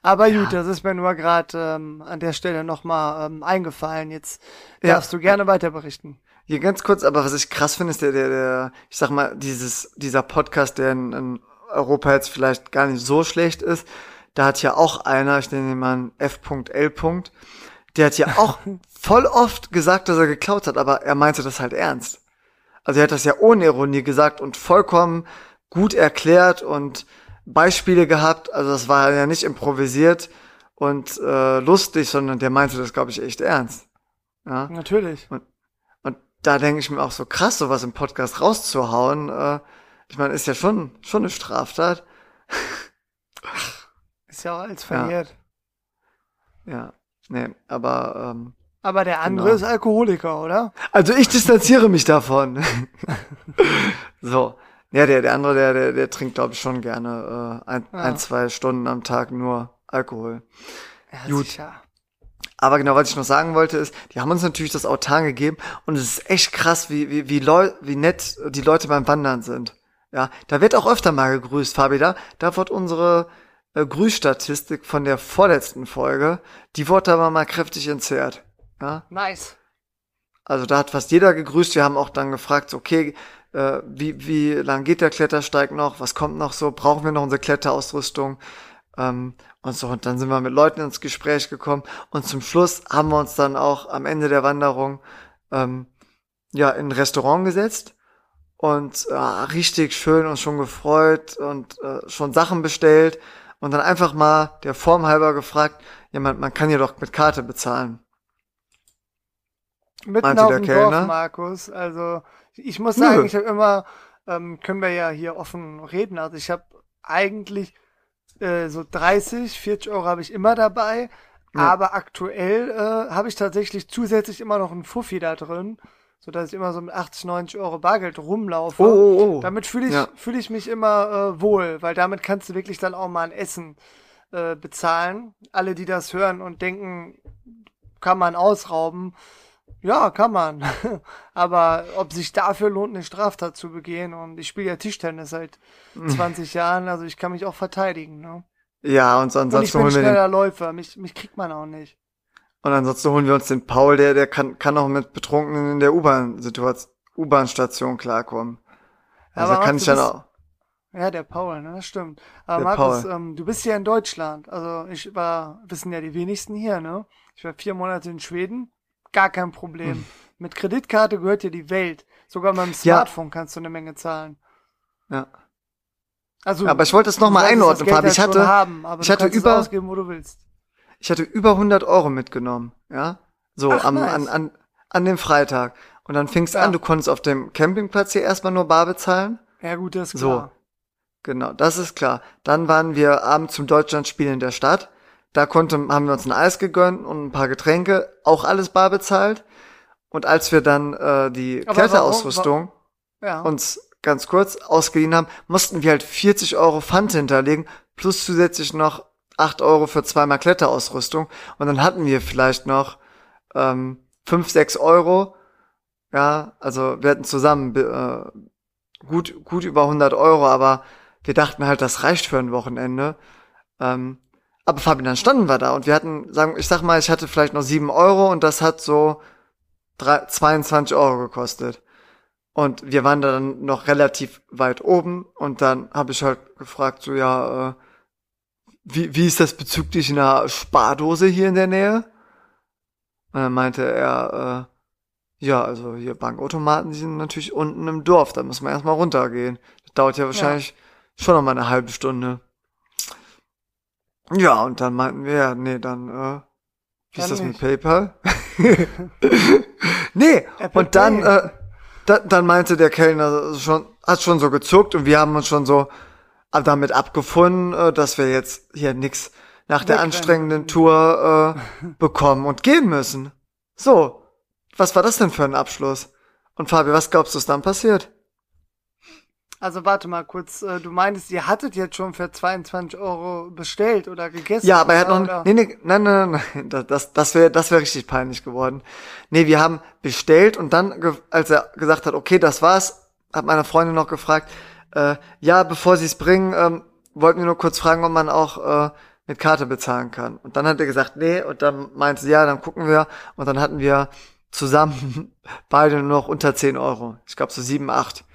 Aber gut, das ist mir nur gerade ähm, an der Stelle nochmal ähm, eingefallen. Jetzt Ja. darfst du gerne weiter berichten. Hier ganz kurz, aber was ich krass finde, ist der, der, der, ich sag mal, dieses, dieser Podcast, der in, in Europa jetzt vielleicht gar nicht so schlecht ist, da hat ja auch einer, ich nenne ihn mal F.L. Der hat ja auch voll oft gesagt, dass er geklaut hat, aber er meinte das halt ernst. Also er hat das ja ohne Ironie gesagt und vollkommen gut erklärt und Beispiele gehabt. Also das war ja nicht improvisiert und äh, lustig, sondern der meinte das, glaube ich, echt ernst. Ja. Natürlich. Und da denke ich mir auch so krass, sowas im Podcast rauszuhauen. Äh, ich meine, ist ja schon schon eine Straftat. Ist ja auch alles verjährt. Ja, nee, aber ähm, Aber der andere Genau. ist Alkoholiker, oder? also ich distanziere mich davon. so, ja, der der andere, der der, der trinkt glaube ich schon gerne äh, ein, Ja. ein zwei Stunden am Tag nur Alkohol. Ja, Gut. sicher. Aber genau, was ich noch sagen wollte, ist, die haben uns natürlich das Autan gegeben und es ist echt krass, wie, wie, wie, Leu wie nett die Leute beim Wandern sind. Ja, da wird auch öfter mal gegrüßt, Fabi. Da, da wird unsere äh, Grüßstatistik von der vorletzten Folge, die wurde aber mal kräftig entzerrt. Ja, Nice. also da hat fast jeder gegrüßt. Wir haben auch dann gefragt, okay, äh, wie, wie lang geht der Klettersteig noch? Was kommt noch so? Brauchen wir noch unsere Kletterausrüstung? Ähm, und so, und dann sind wir mit Leuten ins Gespräch gekommen. Und zum Schluss haben wir uns dann auch am Ende der Wanderung ähm, ja in ein Restaurant gesetzt und äh, richtig schön uns schon gefreut und äh, schon Sachen bestellt und dann einfach mal der Form halber gefragt, ja, man, man kann ja doch mit Karte bezahlen. Mitten Meinte auf dem? Dorf, Markus. Also ich muss Nö. sagen, ich habe immer, ähm, können wir ja hier offen reden. Also ich habe eigentlich äh, so 30, 40 Euro habe ich immer dabei. Ja. Aber aktuell äh, habe ich tatsächlich zusätzlich immer noch einen Fuffi da drin, so dass ich immer so mit 80, 90 Euro Bargeld rumlaufe. Oh, oh, oh. Damit fühle ich, Ja. fühle ich mich immer äh, wohl, weil damit kannst du wirklich dann auch mal ein Essen äh, bezahlen. Alle, die das hören und denken, kann man ausrauben. Ja, kann man. Aber ob sich dafür lohnt, eine Straftat zu begehen und ich spiele ja Tischtennis seit 20 Jahren, also ich kann mich auch verteidigen. Ne? Ja, und so Und ich ansonsten bin holen den, schneller Läufer, mich, mich kriegt man auch nicht. und ansonsten holen wir uns den Paul, der, der kann, kann auch mit Betrunkenen in der U-Bahn-Situation, U-Bahn-Station klarkommen. Ja, Also aber kann ich dann auch. Ja, der Paul, ne, das stimmt. Aber Der Markus, Paul. ähm, du bist ja in Deutschland. Also ich war, wissen ja die wenigsten hier, ne? Ich war vier Monate in Schweden, gar kein Problem. Hm. Mit Kreditkarte gehört dir die Welt. Sogar beim Ja. Smartphone kannst du eine Menge zahlen. Ja. Also, Aber ich wollte es noch du mal solltest einordnen, Fabi. Ich hatte- haben, aber ich du hatte über- ausgeben. Ich hatte über 100 Euro mitgenommen, ja? So, Ach, am, nice. an, an, an dem Freitag. Und dann fing's Ja. an, du konntest auf dem Campingplatz hier erstmal nur bar bezahlen. Ja gut, das ist So. klar. Genau, das ist klar. Dann waren wir abends zum Deutschlandspiel in der Stadt. Da konnte, haben wir uns ein Eis gegönnt und ein paar Getränke, auch alles bar bezahlt. Und als wir dann äh, die Aber Kletterausrüstung Ja. uns ganz kurz ausgeliehen haben, mussten wir halt 40 Euro Pfand hinterlegen, plus zusätzlich noch 8 Euro für zweimal Kletterausrüstung. Und dann hatten wir vielleicht noch ähm, 5, 6 Euro. Ja, also wir hatten zusammen äh, gut, gut über 100 Euro, aber wir dachten halt, das reicht für ein Wochenende. Ähm, aber Fabian, dann standen wir da und wir hatten, sagen, ich sag mal, ich hatte vielleicht noch 7 Euro und das hat so drei- 22 Euro gekostet. Und wir waren da dann noch relativ weit oben und dann habe ich halt gefragt, so ja, äh, wie, wie ist das bezüglich einer Spardose hier in der Nähe? Und dann meinte er, äh, ja, also hier Bankautomaten, die sind natürlich unten im Dorf, da muss man erstmal runtergehen. Das dauert ja wahrscheinlich schon noch mal eine halbe Stunde. Ja, und dann meinten wir, ja, nee, dann, äh, wie ist das mit. PayPal? nee, Apple und dann, Pay. äh, da, dann meinte der Kellner schon, hat schon so gezuckt und wir haben uns schon so damit abgefunden, äh, dass wir jetzt hier nix nach der anstrengenden Tour äh, bekommen und gehen müssen. So, was war das denn für ein Abschluss? Und Fabi, was glaubst du, ist dann passiert? Also warte mal kurz, äh, du meintest, ihr hattet jetzt schon für 22 Euro bestellt oder gegessen? Ja, aber er hat noch, oder? nee, nee, nein, nein, nein, das, das, das wäre, das wäre richtig peinlich geworden. Nee, wir haben bestellt und dann, als er gesagt hat, okay, das war's, hat meine Freundin noch gefragt, äh, ja, bevor sie es bringen, ähm, wollten wir nur kurz fragen, ob man auch äh, mit Karte bezahlen kann. Und dann hat er gesagt, nee, und dann meinte sie, ja, dann gucken wir. Und dann hatten wir zusammen beide nur noch unter 10 Euro. Ich glaube so 7, 8.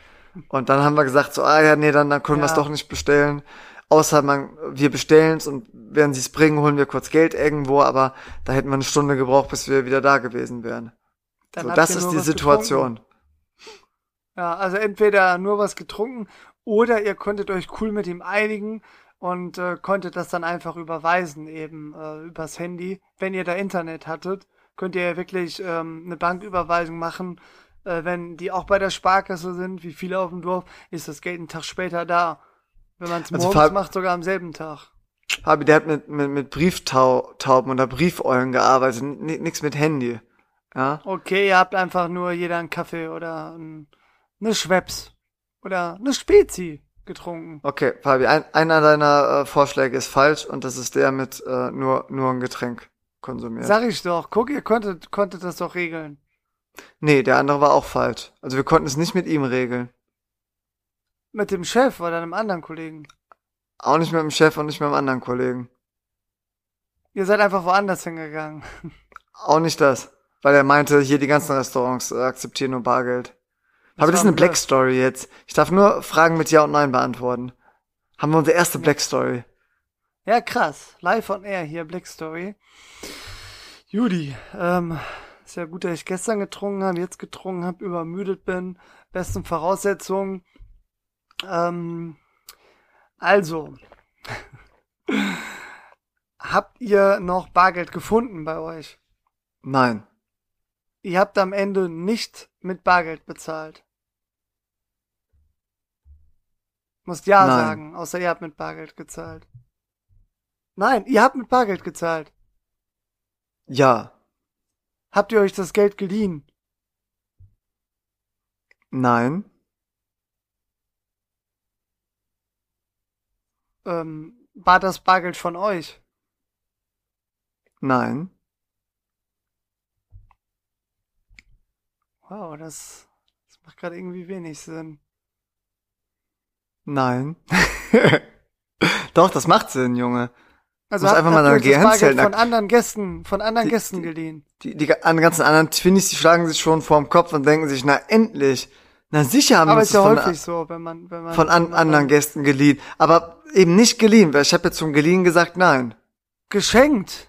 Und dann haben wir gesagt, so, ah ja, nee, dann, dann können wir es Ja. doch nicht bestellen. Außer man, wir bestellen es und wenn sie es bringen, holen wir kurz Geld irgendwo, aber da hätten wir eine Stunde gebraucht, bis wir wieder da gewesen wären. Dann So, das ist die Situation. getrunken. Ja, also entweder nur was getrunken oder ihr konntet euch cool mit ihm einigen und äh, konntet das dann einfach überweisen, eben äh, übers Handy. Wenn ihr da Internet hattet, könnt ihr ja wirklich ähm, eine Banküberweisung machen. Äh, wenn die auch bei der Sparkasse sind, wie viele auf dem Dorf, ist das Geld einen Tag später da. Wenn man es Also morgens Fab- macht, sogar am selben Tag. Fabi, der hat mit, mit, mit Brieftauben oder Briefeulen gearbeitet, n- nix mit Handy. Ja? Okay, ihr habt einfach nur jeder einen Kaffee oder ein, eine Schweppes oder eine Spezi getrunken. Okay, Fabi, ein, einer deiner äh, Vorschläge ist falsch und das ist der mit äh, nur, nur ein Getränk konsumiert. Sag ich doch. Guck, ihr konntet, konntet das doch regeln. Nee, der andere war auch falsch. Also wir konnten es nicht mit ihm regeln. Mit dem Chef oder einem anderen Kollegen. Auch nicht mit dem Chef und nicht mit dem anderen Kollegen. Ihr seid einfach woanders hingegangen. Auch nicht das. Weil er meinte, hier die ganzen Restaurants äh, akzeptieren nur Bargeld. Aber das ist eine Black. Story jetzt. Ich darf nur Fragen mit Ja und Nein beantworten. Haben wir unsere erste Black Story. Ja, krass. Live on air hier, Black Story. Judy, ähm, ist ja gut, dass ich gestern getrunken habe, jetzt getrunken habe, übermüdet bin. Besten Voraussetzungen. Ähm, also, habt ihr noch Bargeld gefunden bei euch? Nein. Ihr habt am Ende nicht mit Bargeld bezahlt. Musst ja Nein. sagen, außer ihr habt mit Bargeld gezahlt. Nein, ihr habt mit Bargeld gezahlt. Ja. Habt ihr euch das Geld geliehen? Nein. Ähm, war das Bargeld von euch? Nein. Wow, das, das macht gerade irgendwie wenig Sinn. Nein. Doch, das macht Sinn, Junge. Also habt, einfach mal deine das Bargeld von anderen Gästen, von anderen Die- Gästen die- geliehen. Die, die an- ganzen anderen Twinnies, die schlagen sich schon vorm Kopf und denken sich, na endlich. Na sicher haben wir ist ja von, häufig so, wenn man, wenn man von an, wenn man anderen Gästen geliehen. Aber eben nicht geliehen, weil ich habe jetzt zum geliehen gesagt, nein. geschenkt.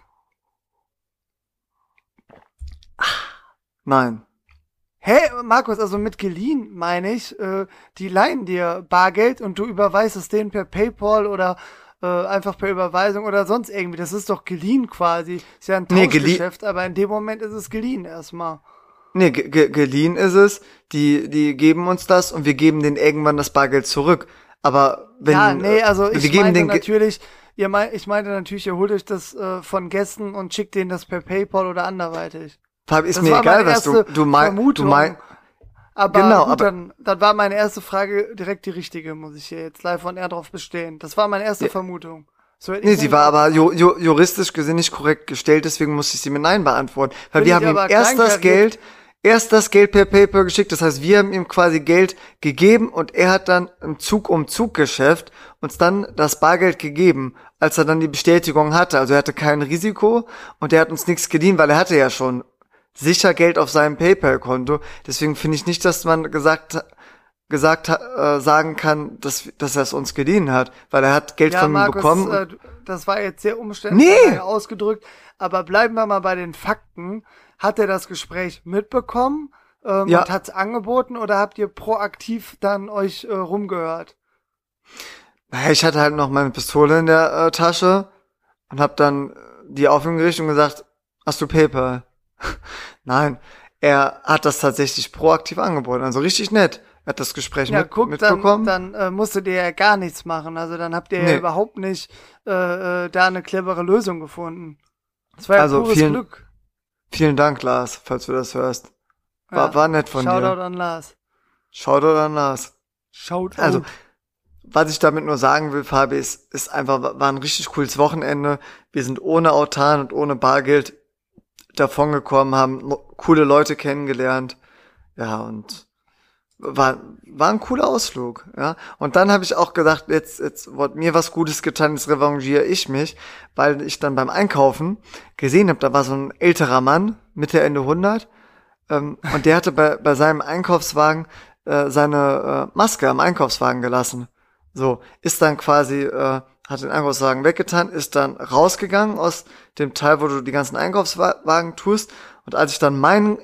Nein. Hä, Markus, also mit geliehen meine ich, äh, die leihen dir Bargeld und du überweist es denen per PayPal oder äh, einfach per Überweisung oder sonst irgendwie. Das ist doch geliehen quasi. Ist ja ein Nee, Tauschgeschäft, aber in dem Moment ist es geliehen erstmal. Nee, ge ge geliehen ist es. Die, die geben uns das und wir geben denen irgendwann das Bargeld zurück. Aber wenn ja, nee, also ich wir geben den natürlich, ihr mein, ich meinte natürlich, ihr holt euch das äh, von Gästen und schickt denen das per PayPal oder anderweitig. Ist Das mir war egal, meine was du du meinst. Du mein, Aber Genau, gut, aber- dann, dann war meine erste Frage direkt die richtige, muss ich hier jetzt live on air drauf bestehen. Das war meine erste Ja. Vermutung. So Nee, sie war aber ju, ju, juristisch gesehen nicht korrekt gestellt, deswegen musste ich sie mit Nein beantworten. Weil Bin wir haben ihm erst das. Geld, erst das Geld per PayPal geschickt. Das heißt, wir haben ihm quasi Geld gegeben und er hat dann im Zug-um-Zug-Geschäft uns dann das Bargeld gegeben, als er dann die Bestätigung hatte. Also er hatte kein Risiko und er hat uns nichts geliehen, weil er hatte ja schon sicher Geld auf seinem PayPal-Konto. Deswegen finde ich nicht, dass man gesagt gesagt äh, sagen kann, dass, dass er es uns geliehen hat, weil er hat Geld Ja, von mir bekommen. äh, das war jetzt sehr umständlich Nee. ausgedrückt, aber bleiben wir mal bei den Fakten. Hat er das Gespräch mitbekommen ähm, Ja. und hat es angeboten oder habt ihr proaktiv dann euch äh, rumgehört? Naja, ich hatte halt noch meine Pistole in der äh, Tasche und hab dann die auf ihn gerichtet und gesagt, hast du PayPal? Nein, er hat das tatsächlich proaktiv angeboten, also richtig nett. Er hat das Gespräch Ja, mit, guck, dann, mitbekommen. dann äh, musstet ihr ja gar nichts machen. Also dann habt ihr Nee. ja überhaupt nicht äh, äh, da eine clevere Lösung gefunden. Das war ja Also pures vielen- Glück. Vielen Dank, Lars, falls du das hörst. War, Ja. war nett von Shoutout dir. an Lars. Shoutout an Lars. Shoutout. Also, was ich damit nur sagen will, Fabi, ist, ist einfach, war ein richtig cooles Wochenende. Wir sind ohne Autan und ohne Bargeld davongekommen, haben coole Leute kennengelernt. Ja, und war, war ein cooler Ausflug, ja. Und dann habe ich auch gedacht, jetzt, jetzt wird mir was Gutes getan, jetzt revanchiere ich mich, weil ich dann beim Einkaufen gesehen habe, da war so ein älterer Mann, Mitte, Ende 100, ähm, und der hatte bei, bei seinem Einkaufswagen äh, seine äh, Maske am Einkaufswagen gelassen. So, ist dann quasi, äh, hat den Einkaufswagen weggetan, ist dann rausgegangen aus dem Teil, wo du die ganzen Einkaufswagen tust. Und als ich dann meinen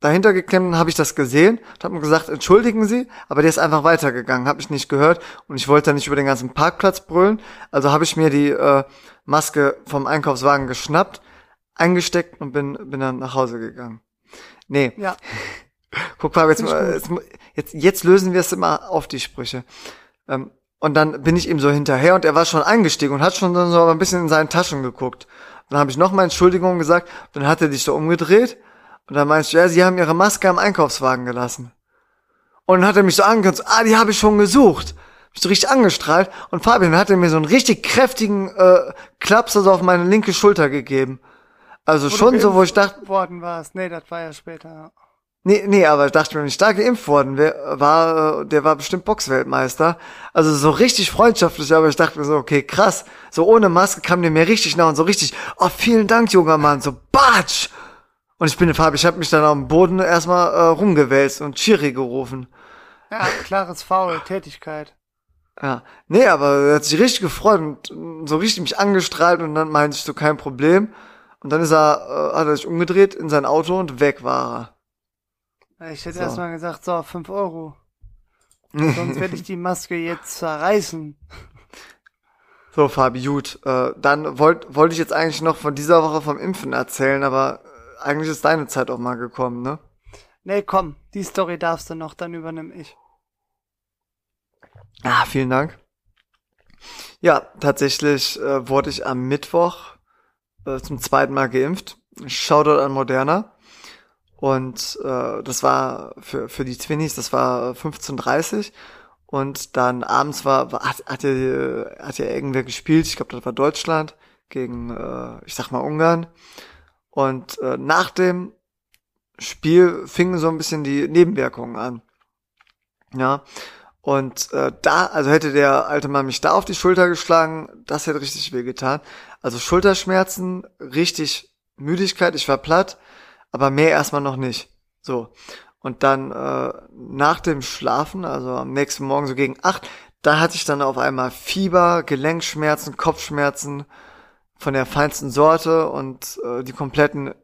dahinter geklemmt habe ich das gesehen und habe mir gesagt, entschuldigen Sie, aber der ist einfach weitergegangen, habe ich nicht gehört und ich wollte dann nicht über den ganzen Parkplatz brüllen, also habe ich mir die äh, Maske vom Einkaufswagen geschnappt, eingesteckt und bin bin dann nach Hause gegangen. Nee, ja, Guck mal, jetzt, jetzt, jetzt, jetzt lösen wir es immer auf die Sprüche. Ähm, und dann bin ich ihm so hinterher und er war schon eingestiegen und hat schon so ein bisschen in seinen Taschen geguckt. Dann habe ich noch mal Entschuldigung gesagt, dann hat er sich so umgedreht und dann meinst du, ja, sie haben ihre Maske am Einkaufswagen gelassen. Und dann hat er mich so so, ah, die habe ich schon gesucht. Mich so richtig angestrahlt und Fabian hat er mir so einen richtig kräftigen äh, Klaps also auf meine linke Schulter gegeben. Also du schon so, wo ich dachte, worden warst. Nee, das war ja später. Nee, nee, aber ich dachte, wenn ich da geimpft worden wär, war, äh, der war bestimmt Boxweltmeister. Also so richtig freundschaftlich, aber ich dachte mir so, okay, krass. So ohne Maske kam der mir richtig nah und so richtig, oh, vielen Dank, junger Mann, so batsch. Und ich bin in Farbe, ich habe mich dann dem Boden erstmal äh, rumgewälzt und Chiri gerufen. ja, klares Foul, Tätigkeit. Ja, nee, aber er hat sich richtig gefreut und so richtig mich angestrahlt und dann meinte ich so, kein Problem. Und dann ist er, äh, hat er sich umgedreht in sein Auto und weg war Ich hätte So. erstmal gesagt, so, 5 Euro. Sonst werde ich die Maske jetzt zerreißen. So, Fabi, gut. Äh, dann wollte wollte ich jetzt eigentlich noch von dieser Woche vom Impfen erzählen, aber äh, eigentlich ist deine Zeit auch mal gekommen, ne? Nee, komm, die Story darfst du noch, dann übernimm ich. Ah, vielen Dank. Ja, tatsächlich äh, wurde ich am Mittwoch äh, zum zweiten Mal geimpft. Shoutout an Moderna. Und äh, das war für, für die Twinnies, das war äh, 15.30 Und dann abends war, war hat, hat, ja, hat ja irgendwer gespielt, ich glaube, das war Deutschland gegen, äh, ich sag mal, Ungarn. Und äh, nach dem Spiel fingen so ein bisschen die Nebenwirkungen an. Ja. Und äh, da, also hätte der alte Mann mich da auf die Schulter geschlagen, das hätte richtig weh getan. Also Schulterschmerzen, richtig Müdigkeit, ich war platt, aber mehr erstmal noch nicht. So. Und dann äh, nach dem Schlafen, also am nächsten Morgen so gegen acht, da hatte ich dann auf einmal Fieber, Gelenkschmerzen, Kopfschmerzen von der feinsten Sorte und äh, die kompletten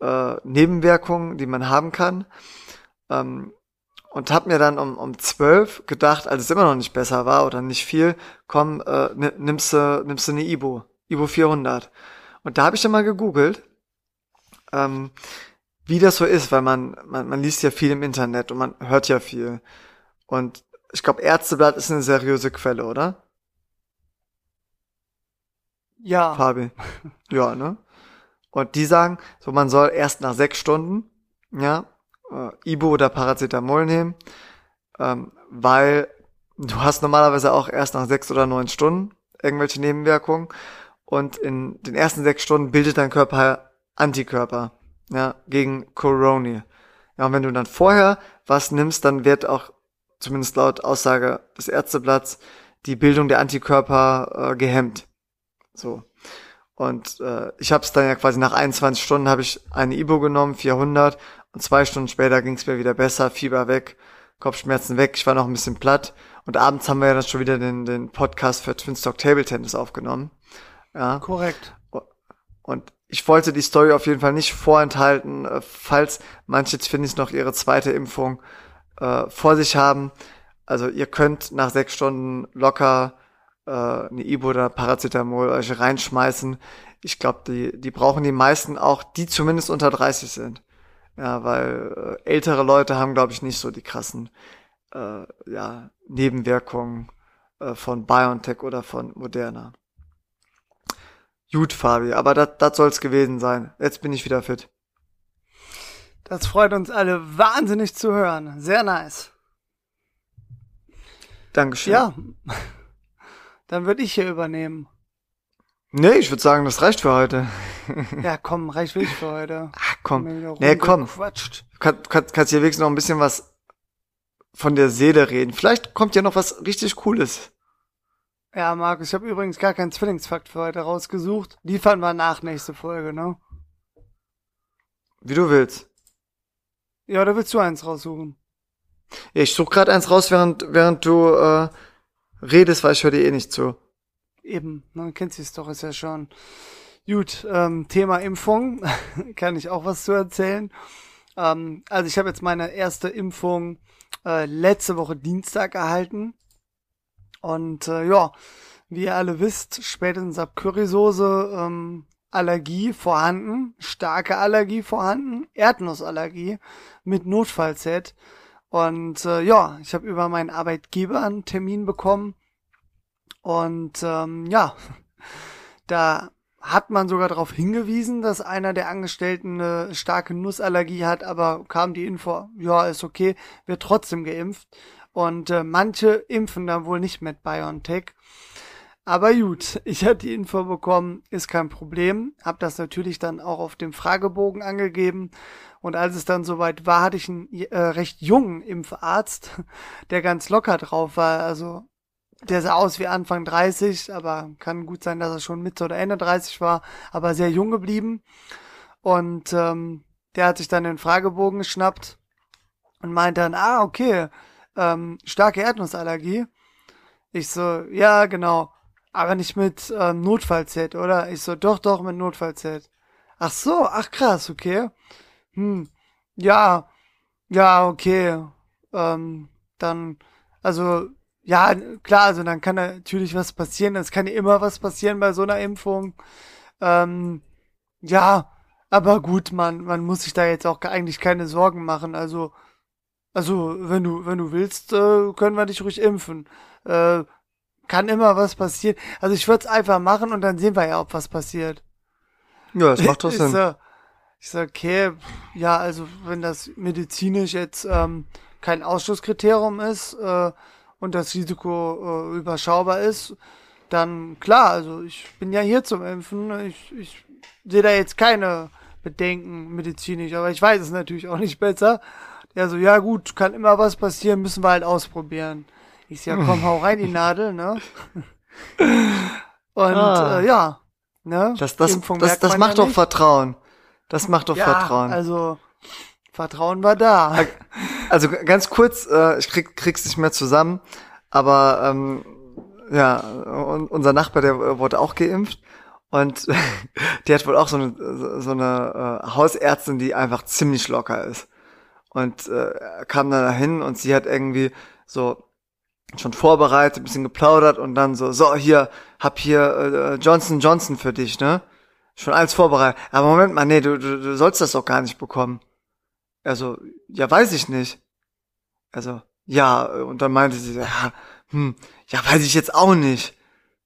äh, Nebenwirkungen, die man haben kann. Ähm, und hab mir dann um, um 12 gedacht, als es immer noch nicht besser war oder nicht viel, komm, äh, ni- nimmst du nimmst eine Ibo, Ibo 400. Und da habe ich dann mal gegoogelt, ähm, wie das so ist, weil man, man man liest ja viel im Internet und man hört ja viel. Und ich glaube, Ärzteblatt ist eine seriöse Quelle, oder? Ja. Fabi. Ja, ne? Und die sagen, so man soll erst nach sechs Stunden, ja, äh, Ibo oder Paracetamol nehmen, ähm, weil du hast normalerweise auch erst nach sechs oder neun Stunden irgendwelche Nebenwirkungen und in den ersten sechs Stunden bildet dein Körper Antikörper, ja, gegen Corona. Ja, und wenn du dann vorher was nimmst, dann wird auch, zumindest laut Aussage des Ärzteblatts, die Bildung der Antikörper äh, gehemmt. So. Und äh, ich habe es dann ja quasi nach 21 Stunden habe ich eine Ibo genommen, 400 und zwei Stunden später ging es mir wieder besser, Fieber weg, Kopfschmerzen weg, ich war noch ein bisschen platt und abends haben wir ja dann schon wieder den, den Podcast für Twinstock Table Tennis aufgenommen. Ja. Korrekt. Und ich wollte die Story auf jeden Fall nicht vorenthalten, äh, falls manche Twinnies noch ihre zweite Impfung äh, vor sich haben. Also ihr könnt nach sechs Stunden locker äh, eine Ibo oder Paracetamol euch reinschmeißen. Ich glaube, die, die brauchen die meisten auch, die zumindest unter 30 sind. Ja, weil äh, ältere Leute haben, glaube ich, nicht so die krassen äh, ja, Nebenwirkungen äh, von BioNTech oder von Moderna. Gut, Fabi, aber das soll es gewesen sein. Jetzt bin ich wieder fit. Das freut uns alle wahnsinnig zu hören. Sehr nice. Dankeschön. Ja. Dann würde ich hier übernehmen. Nee, ich würde sagen, das reicht für heute. ja, komm, reicht wirklich für heute. Ach, komm. Nee, komm. Quatscht. Du kannst, kannst, kannst hier wenigstens noch ein bisschen was von der Seele reden. Vielleicht kommt ja noch was richtig Cooles. Ja, Markus, ich habe übrigens gar keinen Zwillingsfakt für heute rausgesucht. Liefern wir nach nächste Folge, ne? Wie du willst. Ja, oder willst du eins raussuchen? Ja, ich suche gerade eins raus, während, während du äh, redest, weil ich höre dir eh nicht zu. Eben, man kennt sie doch ist ja schon. Gut, ähm, Thema Impfung, kann ich auch was zu erzählen. Ähm, also ich habe jetzt meine erste Impfung äh, letzte Woche Dienstag erhalten. Und äh, ja, wie ihr alle wisst, spätestens ab Currysoße ähm, Allergie vorhanden, starke Allergie vorhanden, Erdnussallergie mit Notfallset. Und äh, ja, ich habe über meinen Arbeitgeber einen Termin bekommen. Und ähm, ja, da hat man sogar darauf hingewiesen, dass einer der Angestellten eine starke Nussallergie hat, aber kam die Info, ja, ist okay, wird trotzdem geimpft. Und äh, manche impfen dann wohl nicht mit BioNTech. Aber gut, ich hatte die Info bekommen, ist kein Problem. Hab das natürlich dann auch auf dem Fragebogen angegeben. Und als es dann soweit war, hatte ich einen äh, recht jungen Impfarzt, der ganz locker drauf war. Also der sah aus wie Anfang 30, aber kann gut sein, dass er schon Mitte oder Ende 30 war, aber sehr jung geblieben. Und ähm, der hat sich dann den Fragebogen geschnappt und meint dann, ah, okay, ähm, starke Erdnussallergie. Ich so, ja, genau, aber nicht mit ähm, Notfallset, oder? Ich so, doch, doch, mit Notfallset. Ach so, ach krass, okay. Hm, ja, ja, okay. Ähm, dann, also ja, klar, also dann kann natürlich was passieren. Es kann immer was passieren bei so einer Impfung. Ähm, ja, aber gut, man, man muss sich da jetzt auch eigentlich keine Sorgen machen. Also, also wenn du, wenn du willst, äh, können wir dich ruhig impfen. Äh, kann immer was passieren. Also ich würde es einfach machen und dann sehen wir ja, ob was passiert. Ja, das macht doch Sinn. So, ich sag, okay, ja, also wenn das medizinisch jetzt ähm, kein Ausschlusskriterium ist, äh, und das Risiko äh, überschaubar ist, dann klar, also ich bin ja hier zum Impfen. Ich, ich sehe da jetzt keine Bedenken medizinisch, aber ich weiß es natürlich auch nicht besser. Der so, ja gut, kann immer was passieren, müssen wir halt ausprobieren. Ich sag, ja, komm, hau rein die Nadel, ne? Und ah. äh, ja, ne? Das, das, Impfung das, das macht ja doch nicht. Vertrauen. Das macht doch ja, Vertrauen. Also Vertrauen war da. Also ganz kurz, äh, ich krieg, krieg's nicht mehr zusammen, aber ähm, ja, und unser Nachbar, der wurde auch geimpft und die hat wohl auch so eine, so eine äh, Hausärztin, die einfach ziemlich locker ist. Und äh, kam dann dahin und sie hat irgendwie so schon vorbereitet, ein bisschen geplaudert und dann so, so, hier, hab hier äh, Johnson Johnson für dich, ne? Schon alles vorbereitet. Aber Moment mal, nee, du, du, du sollst das doch gar nicht bekommen. Also, ja, weiß ich nicht. Also, ja, und dann meinte sie, ja, hm, ja, weiß ich jetzt auch nicht.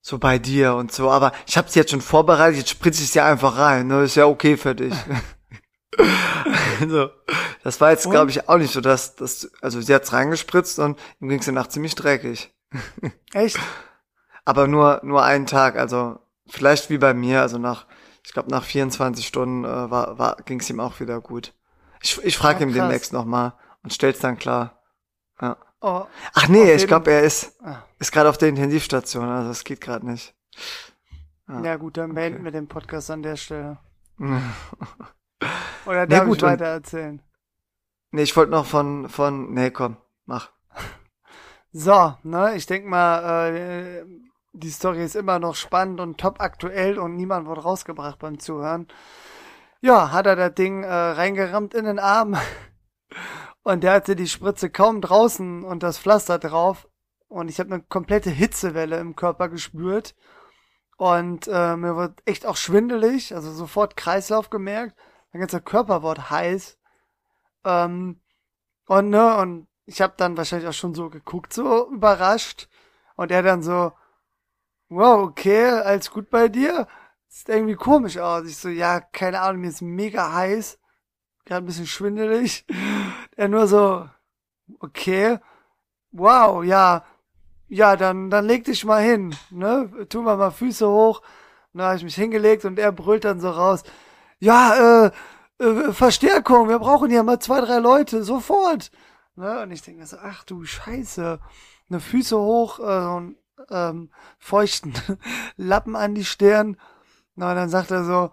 So bei dir und so, aber ich habe sie jetzt schon vorbereitet, jetzt spritze ich sie einfach rein, ne? Ist ja okay für dich. also, das war jetzt, glaube ich, auch nicht so, dass das, also sie hat's reingespritzt und ihm ging's danach ziemlich dreckig. Echt? Aber nur, nur einen Tag, also vielleicht wie bei mir, also nach, ich glaube nach 24 Stunden äh, war, war, ging's ihm auch wieder gut. Ich, ich frage ihm krass. demnächst nochmal und stell's dann klar. Ja. Oh, Ach nee, ich glaube, er ist, ah. ist gerade auf der Intensivstation, also es geht gerade nicht. Ja. ja gut, dann beenden okay. wir den Podcast an der Stelle. nee, Oder Nee, darf gut, ich weiter erzählen? ich wollte noch von, von, nee, komm, mach. So, ne, ich denk mal, äh, die Story ist immer noch spannend und top aktuell und niemand wurde rausgebracht beim Zuhören. Ja, hat er das Ding äh, reingerammt in den Arm und der hatte die Spritze kaum draußen und das Pflaster drauf und ich habe eine komplette Hitzewelle im Körper gespürt und äh, mir wird echt auch schwindelig, also sofort Kreislauf gemerkt, mein ganzer Körper wurde heiß ähm, und ne und ich habe dann wahrscheinlich auch schon so geguckt, so überrascht. Und er dann so, wow, okay, alles gut bei dir? Sieht irgendwie komisch aus. Ich so, ja, keine Ahnung, mir ist mega heiß. Gerade ein bisschen schwindelig. Er nur so, okay, wow, ja, ja, dann, dann leg dich mal hin, ne? Tu mal mal Füße hoch. Und da habe ich mich hingelegt und er brüllt dann so raus, ja, äh, äh, Verstärkung, wir brauchen hier mal zwei, drei Leute, sofort. Ne? Und ich denke mir so, ach du Scheiße. Ne Füße hoch, äh, einen ähm, feuchten Lappen an die Stirn. Na, und dann sagt er so,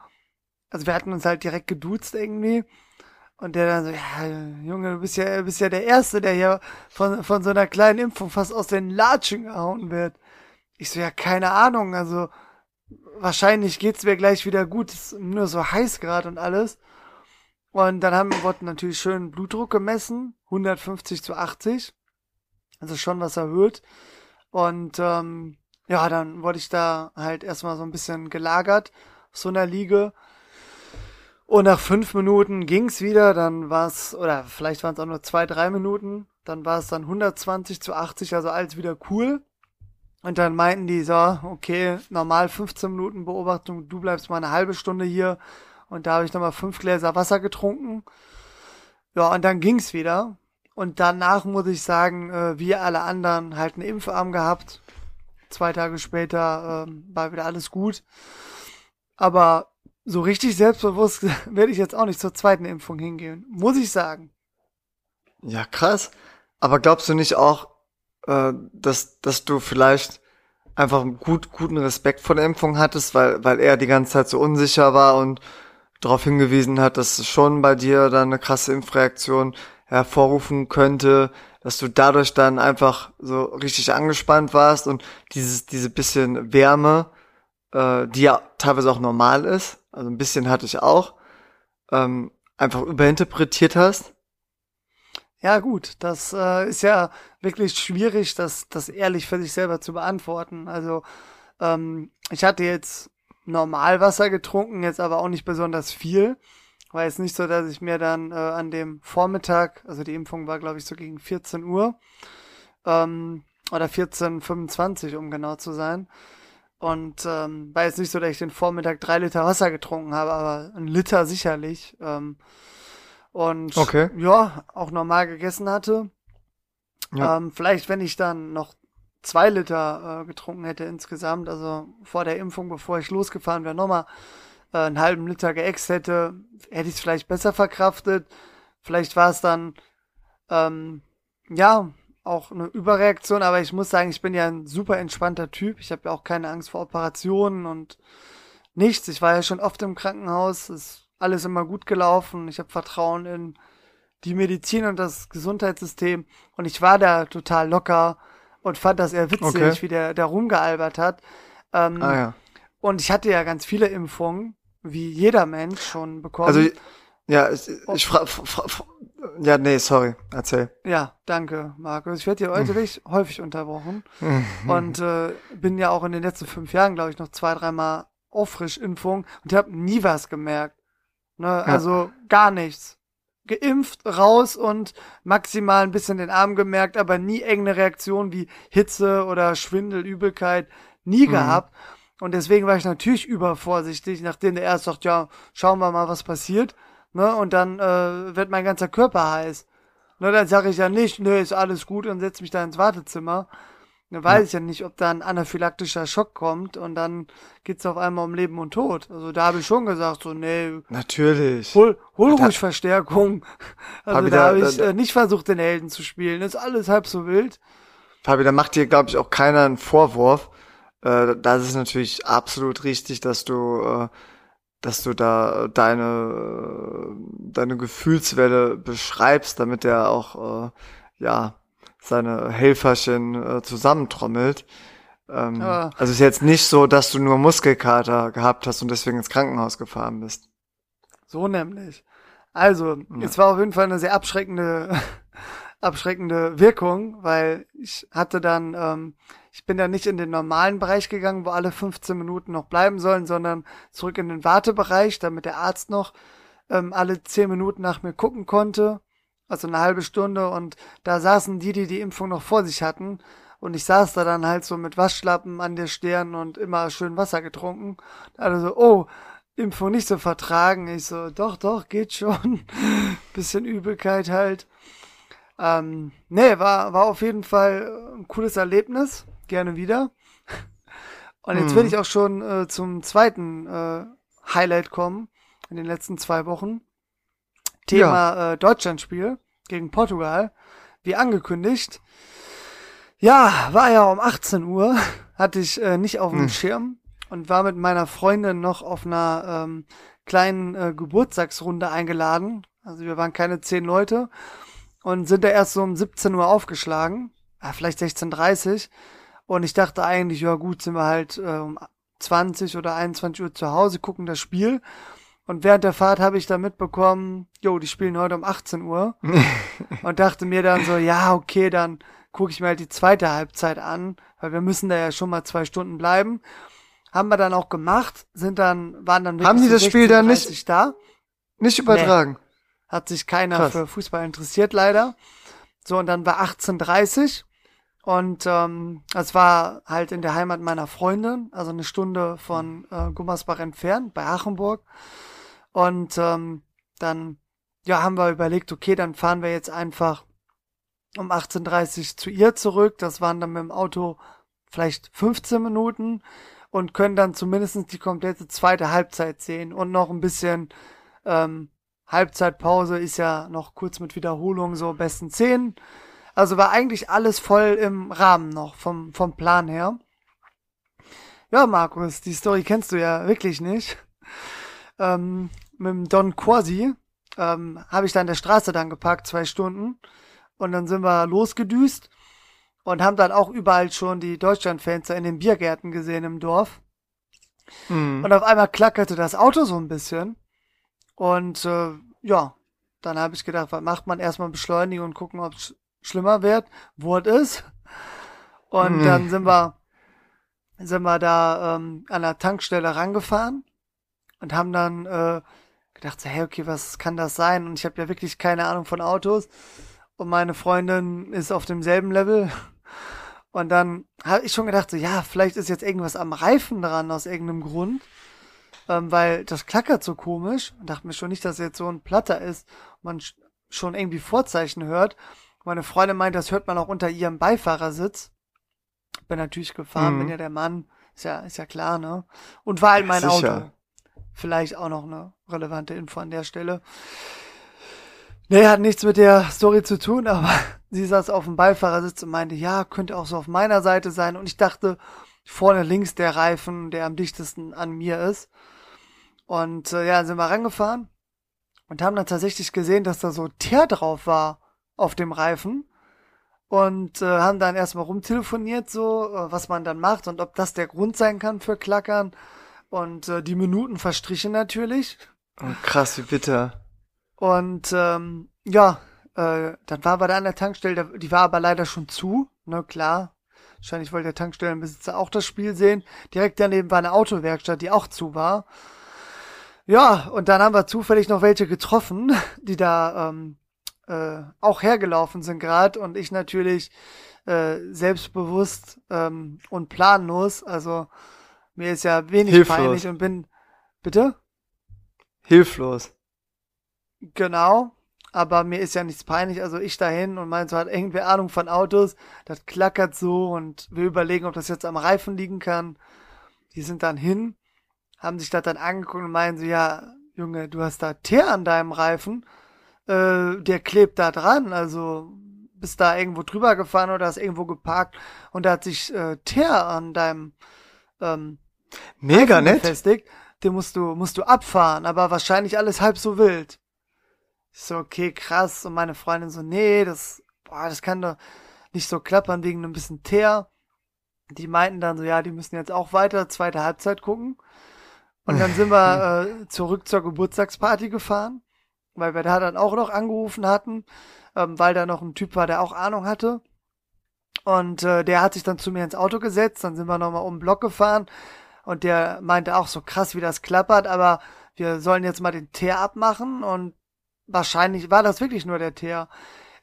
also wir hatten uns halt direkt geduzt irgendwie. Und der dann so, ja, Junge, du bist ja, du bist ja der Erste, der hier von, von so einer kleinen Impfung fast aus den Latschen gehauen wird. Ich so, ja, keine Ahnung, also wahrscheinlich geht's mir gleich wieder gut, ist nur so heiß gerade und alles. Und dann haben wir wurden natürlich schön Blutdruck gemessen, 150 zu 80, also schon was erhöht. Und ähm, ja, dann wurde ich da halt erstmal so ein bisschen gelagert auf so einer Liege. Und nach fünf Minuten ging's wieder, dann war's oder vielleicht waren es auch nur zwei, drei Minuten, dann war es dann 120 zu 80, also alles wieder cool. Und dann meinten die so, okay, normal 15 Minuten Beobachtung, du bleibst mal eine halbe Stunde hier. Und da habe ich nochmal fünf Gläser Wasser getrunken. Ja, und dann ging's wieder. Und danach muss ich sagen, äh, wie alle anderen, halt einen Impfarm gehabt. Zwei Tage später ähm, war wieder alles gut. Aber so richtig selbstbewusst werde ich jetzt auch nicht zur zweiten Impfung hingehen. Muss ich sagen. Ja, krass. Aber glaubst du nicht auch, äh, dass, dass du vielleicht einfach einen gut, guten Respekt vor der Impfung hattest, weil, weil er die ganze Zeit so unsicher war und darauf hingewiesen hat, dass es schon bei dir dann eine krasse Impfreaktion hervorrufen könnte, dass du dadurch dann einfach so richtig angespannt warst und dieses, diese bisschen Wärme, äh, die ja teilweise auch normal ist, also ein bisschen hatte ich auch, ähm, einfach überinterpretiert hast? Ja, gut, das äh, ist ja wirklich schwierig, das, das ehrlich für sich selber zu beantworten. Also, ähm, ich hatte jetzt normal Wasser getrunken, jetzt aber auch nicht besonders viel. War jetzt nicht so, dass ich mir dann äh, an dem Vormittag, also die Impfung war, glaube ich, so gegen 14 Uhr, ähm, oder 14.25, um genau zu sein. Und ähm, war jetzt nicht so, dass ich den Vormittag drei Liter Wasser getrunken habe, aber ein Liter sicherlich. Ähm, und Okay. ja, auch normal gegessen hatte. Ja. Ähm, vielleicht, wenn ich dann noch zwei Liter äh, getrunken hätte insgesamt, also vor der Impfung, bevor ich losgefahren wäre, nochmal äh, einen halben Liter geäxt hätte, hätte ich es vielleicht besser verkraftet. Vielleicht war es dann, ähm, ja, auch eine Überreaktion, aber ich muss sagen, ich bin ja ein super entspannter Typ. Ich habe ja auch keine Angst vor Operationen und nichts. Ich war ja schon oft im Krankenhaus, ist alles immer gut gelaufen. Ich habe Vertrauen in die Medizin und das Gesundheitssystem und ich war da total locker und fand das eher witzig, Okay. wie der da rumgealbert hat. Ähm, Ah ja. Und ich hatte ja ganz viele Impfungen, wie jeder Mensch schon bekommen. Also ja, ich, ich fra, fra, fra, ja, nee, sorry, erzähl. ja, danke, Markus. Ich werde hier heute wirklich häufig unterbrochen und äh, bin ja auch in den letzten fünf Jahren, glaube ich, noch zwei, dreimal Auffrischimpfung und ich habe nie was gemerkt. Ne? Also gar nichts. geimpft, raus und maximal ein bisschen den Arm gemerkt, aber nie irgendeine Reaktion wie Hitze oder Schwindel, Übelkeit, nie mhm. gehabt. Und deswegen war ich natürlich übervorsichtig, nachdem der Arzt sagt, ja, schauen wir mal, was passiert. Ne? Und dann äh, wird mein ganzer Körper heiß. Ne, dann sage ich ja nicht, ne, ist alles gut und setze mich da ins Wartezimmer. Dann weiß ja. ich ja nicht, ob da ein anaphylaktischer Schock kommt und dann geht's auf einmal um Leben und Tod. Also da habe ich schon gesagt, so, nee. Natürlich. Hol, hol ruhig da, Verstärkung. Also da habe ich da, äh, nicht versucht, den Helden zu spielen. ist alles halb so wild. Fabi, da macht dir, glaube ich, auch keiner einen Vorwurf. Äh, das ist natürlich absolut richtig, dass du, äh, dass du da deine, deine Gefühlswelle beschreibst, damit der auch, äh, ja, seine Helferchen äh, zusammentrommelt. Ähm, ja. Also ist jetzt nicht so, dass du nur Muskelkater gehabt hast und deswegen ins Krankenhaus gefahren bist. So nämlich. Also, ja. es war auf jeden Fall eine sehr abschreckende, abschreckende Wirkung, weil ich hatte dann, ähm, ich bin dann nicht in den normalen Bereich gegangen, wo alle 15 Minuten noch bleiben sollen, sondern zurück in den Wartebereich, damit der Arzt noch ähm, alle 10 Minuten nach mir gucken konnte also eine halbe Stunde und da saßen die, die die Impfung noch vor sich hatten und ich saß da dann halt so mit Waschlappen an der Stirn und immer schön Wasser getrunken. Also so, oh, Impfung nicht so vertragen. Ich so, doch, doch, geht schon. Bisschen Übelkeit halt. Ähm, nee, war, war auf jeden Fall ein cooles Erlebnis. Gerne wieder. Und jetzt will mhm. ich auch schon äh, zum zweiten äh, Highlight kommen in den letzten zwei Wochen. Thema ja. äh, Deutschlandspiel gegen Portugal, wie angekündigt. Ja, war ja um 18 Uhr, hatte ich äh, nicht auf dem hm. Schirm und war mit meiner Freundin noch auf einer ähm, kleinen äh, Geburtstagsrunde eingeladen. Also wir waren keine zehn Leute und sind da erst so um 17 Uhr aufgeschlagen, ja, vielleicht 16.30 und ich dachte eigentlich, ja gut, sind wir halt äh, um 20 oder 21 Uhr zu Hause, gucken das Spiel und während der Fahrt habe ich dann mitbekommen, jo, die spielen heute um 18 Uhr. und dachte mir dann so, ja, okay, dann gucke ich mir halt die zweite Halbzeit an, weil wir müssen da ja schon mal zwei Stunden bleiben. Haben wir dann auch gemacht, sind dann, waren dann Haben die das Spiel dann nicht, da? Nicht übertragen? Nee, hat sich keiner Krass. für Fußball interessiert, leider. So, und dann war 18.30 und ähm, es war halt in der Heimat meiner Freundin, also eine Stunde von äh, Gummersbach entfernt, bei Achenburg. Und ähm, dann ja, haben wir überlegt, okay, dann fahren wir jetzt einfach um 18.30 zu ihr zurück. Das waren dann mit dem Auto vielleicht 15 Minuten und können dann zumindest die komplette zweite Halbzeit sehen und noch ein bisschen ähm, Halbzeitpause ist ja noch kurz mit Wiederholung so besten 10. Also war eigentlich alles voll im Rahmen noch vom, vom Plan her. Ja, Markus, die Story kennst du ja wirklich nicht. Ähm, mit dem Don Quasi ähm, habe ich da an der Straße dann geparkt, zwei Stunden. Und dann sind wir losgedüst und haben dann auch überall schon die Deutschlandfans in den Biergärten gesehen im Dorf. Mhm. Und auf einmal klackerte das Auto so ein bisschen. Und äh, ja, dann habe ich gedacht, was macht man? Erstmal beschleunigen und gucken, ob es schlimmer wird. Wurde es. Und mhm. dann sind wir, sind wir da ähm, an der Tankstelle rangefahren und haben dann äh, gedacht, so, hey, okay, was kann das sein? Und ich habe ja wirklich keine Ahnung von Autos. Und meine Freundin ist auf demselben Level. Und dann habe ich schon gedacht, so, ja, vielleicht ist jetzt irgendwas am Reifen dran aus irgendeinem Grund. Ähm, weil das klackert so komisch. Und dachte mir schon nicht, dass jetzt so ein Platter ist. Man schon irgendwie Vorzeichen hört. Meine Freundin meint, das hört man auch unter ihrem Beifahrersitz. Bin natürlich gefahren, mhm. bin ja der Mann. Ist ja, ist ja klar, ne? Und war halt mein Sicher. Auto. Vielleicht auch noch eine relevante Info an der Stelle. Nee, hat nichts mit der Story zu tun, aber sie saß auf dem Beifahrersitz und meinte, ja, könnte auch so auf meiner Seite sein. Und ich dachte, vorne links der Reifen, der am dichtesten an mir ist. Und äh, ja, sind wir rangefahren und haben dann tatsächlich gesehen, dass da so Teer drauf war auf dem Reifen. Und äh, haben dann erstmal rumtelefoniert, so, äh, was man dann macht und ob das der Grund sein kann für Klackern. Und äh, die Minuten verstrichen natürlich. Oh, krass, wie bitter. Und ähm, ja, äh, dann war wir da an der Tankstelle, die war aber leider schon zu, ne, klar. Wahrscheinlich wollte der Tankstellenbesitzer auch das Spiel sehen. Direkt daneben war eine Autowerkstatt, die auch zu war. Ja, und dann haben wir zufällig noch welche getroffen, die da ähm, äh, auch hergelaufen sind gerade und ich natürlich äh, selbstbewusst ähm, und planlos. Also mir ist ja wenig Hilflos. peinlich und bin bitte Hilflos. genau. Aber mir ist ja nichts peinlich, also ich dahin und meinte, so hat irgendwer Ahnung von Autos, das klackert so und wir überlegen, ob das jetzt am Reifen liegen kann. Die sind dann hin, haben sich das dann angeguckt und meinen so, ja, Junge, du hast da Teer an deinem Reifen, äh, der klebt da dran, also bist da irgendwo drüber gefahren oder hast irgendwo geparkt und da hat sich äh, Teer an deinem ähm, Mega nett. befestigt, den musst du, musst du abfahren, aber wahrscheinlich alles halb so wild. Ich so, okay, krass. Und meine Freundin so, nee, das, boah, das kann doch nicht so klappern wegen ein bisschen Teer. Die meinten dann so, ja, die müssen jetzt auch weiter zweite Halbzeit gucken. Und dann sind wir äh, zurück zur Geburtstagsparty gefahren, weil wir da dann auch noch angerufen hatten, ähm, weil da noch ein Typ war, der auch Ahnung hatte. Und äh, der hat sich dann zu mir ins Auto gesetzt, dann sind wir nochmal um den Block gefahren und der meinte auch so krass, wie das klappert, aber wir sollen jetzt mal den Teer abmachen und wahrscheinlich war das wirklich nur der Teer.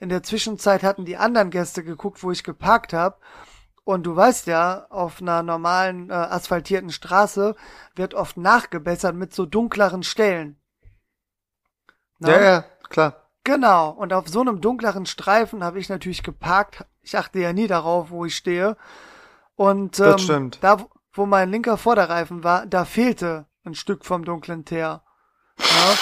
In der Zwischenzeit hatten die anderen Gäste geguckt, wo ich geparkt habe. Und du weißt ja, auf einer normalen äh, asphaltierten Straße wird oft nachgebessert mit so dunkleren Stellen. Na? Ja, ja, klar. Genau, und auf so einem dunkleren Streifen habe ich natürlich geparkt. Ich achte ja nie darauf, wo ich stehe. Und ähm, Das stimmt. da, wo- mein linker Vorderreifen war, da fehlte ein Stück vom dunklen Teer. Ja?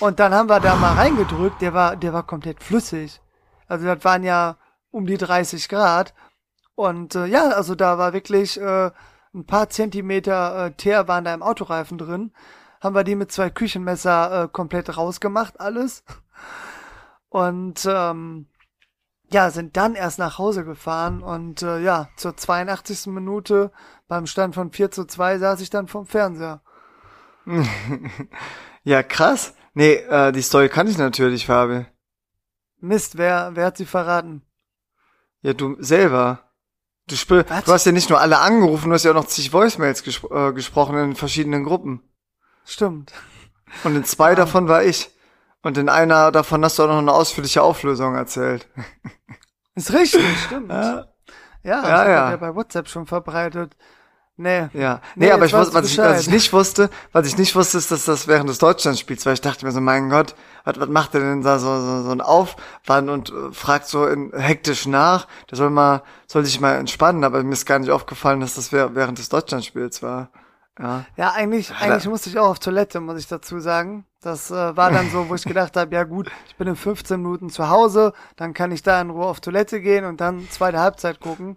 Und dann haben wir da mal reingedrückt, der war, der war komplett flüssig. Also das waren ja um die 30 Grad. Und äh, ja, also da war wirklich äh, ein paar Zentimeter äh, Teer waren da im Autoreifen drin. Haben wir die mit zwei Küchenmesser äh, komplett rausgemacht, alles. Und ähm, ja, sind dann erst nach Hause gefahren und äh, ja, zur 82. Minute beim Stand von 4 zu 2 saß ich dann vom Fernseher. Ja, krass. Nee, äh, die Story kann ich natürlich, Fabi. Mist, wer, wer hat sie verraten? Ja, du selber. Du, spür, du hast ja nicht nur alle angerufen, du hast ja auch noch zig Voicemails gespro äh, gesprochen in verschiedenen Gruppen. Stimmt. Und in zwei davon war ich. Und in einer davon hast du auch noch eine ausführliche Auflösung erzählt. Ist richtig, stimmt. Ja. Ja, Ja, ja. ja bei WhatsApp schon verbreitet. Nee. Ja. Nee, Nee, aber ich wusste, was ich, was ich nicht wusste, was ich nicht wusste, ist, dass das während des Deutschlandspiels war. Ich dachte mir so, mein Gott, was, was macht der denn da so, so, so ein Aufwand und äh, fragt so in, hektisch nach. Der soll mal, soll sich mal entspannen, aber mir ist gar nicht aufgefallen, dass das während des Deutschlandspiels war. Ja. Ja, eigentlich, eigentlich musste ich auch auf Toilette, muss ich dazu sagen. Das äh, war dann so, wo ich gedacht habe, ja gut, ich bin in 15 Minuten zu Hause, dann kann ich da in Ruhe auf Toilette gehen und dann zweite Halbzeit gucken.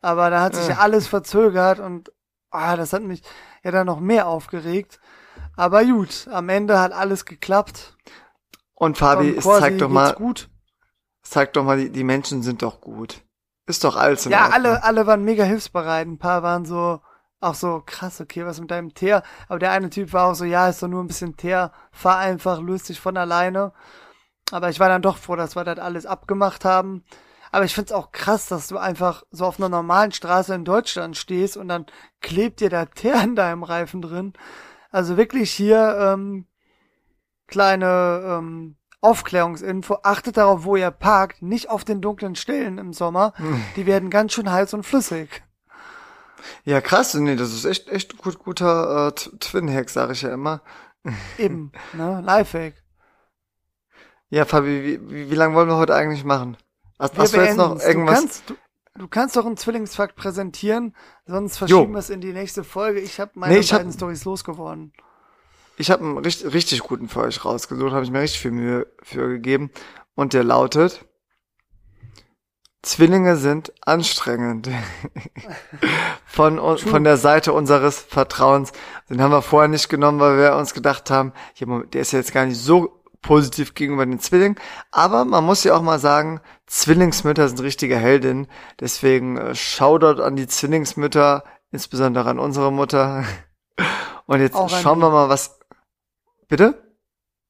Aber da hat sich ja alles verzögert und ah, das hat mich ja dann noch mehr aufgeregt. Aber gut, am Ende hat alles geklappt. Und Fabi, Und es zeigt doch mal, gut. es zeigt doch mal, die, die Menschen sind doch gut. Ist doch alles in Ja, Ordnung. alle, alle waren mega hilfsbereit. Ein paar waren so, auch so, krass, okay, was mit deinem Teer? Aber der eine Typ war auch so, ja, ist doch nur ein bisschen Teer, fahr einfach, löst dich von alleine. Aber ich war dann doch froh, dass wir das alles abgemacht haben. Aber ich find's auch krass, dass du einfach so auf einer normalen Straße in Deutschland stehst und dann klebt dir da Teer in deinem Reifen drin. Also wirklich hier, ähm, kleine, ähm, Aufklärungsinfo. Achtet darauf, wo ihr parkt, nicht auf den dunklen Stellen im Sommer. Die werden ganz schön heiß und flüssig. Ja, krass, nee, das ist echt, echt gut, guter äh, Twin-Hack, sag ich ja immer. Eben, ne? Lifehack. Ja, Fabi, wie, wie, wie lange wollen wir heute eigentlich machen? Wir hast du jetzt noch irgendwas? Du kannst, du, du kannst doch einen Zwillingsfakt präsentieren, sonst verschieben Jo. wir es in die nächste Folge. Ich habe meine Nee, ich hab- beiden Stories losgeworden. Ich habe einen richtig, richtig guten für euch rausgesucht, habe ich mir richtig viel Mühe für gegeben. Und der lautet, Zwillinge sind anstrengend. von, von der Seite unseres Vertrauens. Den haben wir vorher nicht genommen, weil wir uns gedacht haben, Moment, der ist ja jetzt gar nicht so positiv gegenüber den Zwillingen. Aber man muss ja auch mal sagen, Zwillingsmütter sind richtige Heldinnen. Deswegen äh, Shoutout an die Zwillingsmütter, insbesondere an unsere Mutter. Und jetzt Auch schauen wir mal, was. Bitte?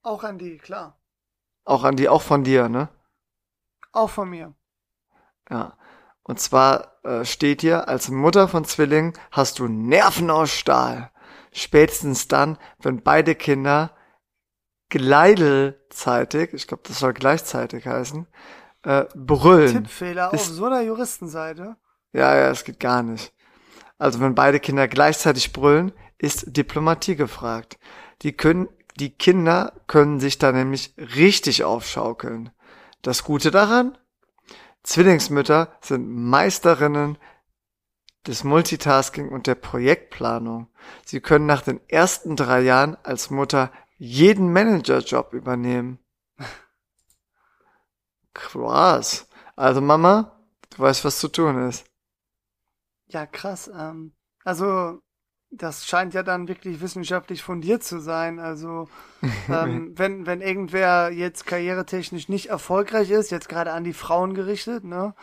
Auch an die, klar. Auch an die, auch von dir, ne? Auch von mir. Ja. Und zwar äh, steht hier, als Mutter von Zwillingen hast du Nerven aus Stahl. spätestens dann, wenn beide Kinder gleidelzeitig, ich glaube, das soll gleichzeitig heißen, äh, brüllen. Tippfehler auf so einer Juristenseite. Ja, ja, es geht gar nicht. Also wenn beide Kinder gleichzeitig brüllen, ist Diplomatie gefragt. Die können, die Kinder können sich da nämlich richtig aufschaukeln. Das Gute daran? Zwillingsmütter sind Meisterinnen des Multitasking und der Projektplanung. Sie können nach den ersten drei Jahren als Mutter jeden Managerjob übernehmen. Krass. Also Mama, du weißt, was zu tun ist. Ja, krass. Ähm, also das scheint ja dann wirklich wissenschaftlich fundiert zu sein. Also ähm, wenn, wenn irgendwer jetzt karrieretechnisch nicht erfolgreich ist, jetzt gerade an die Frauen gerichtet, ne?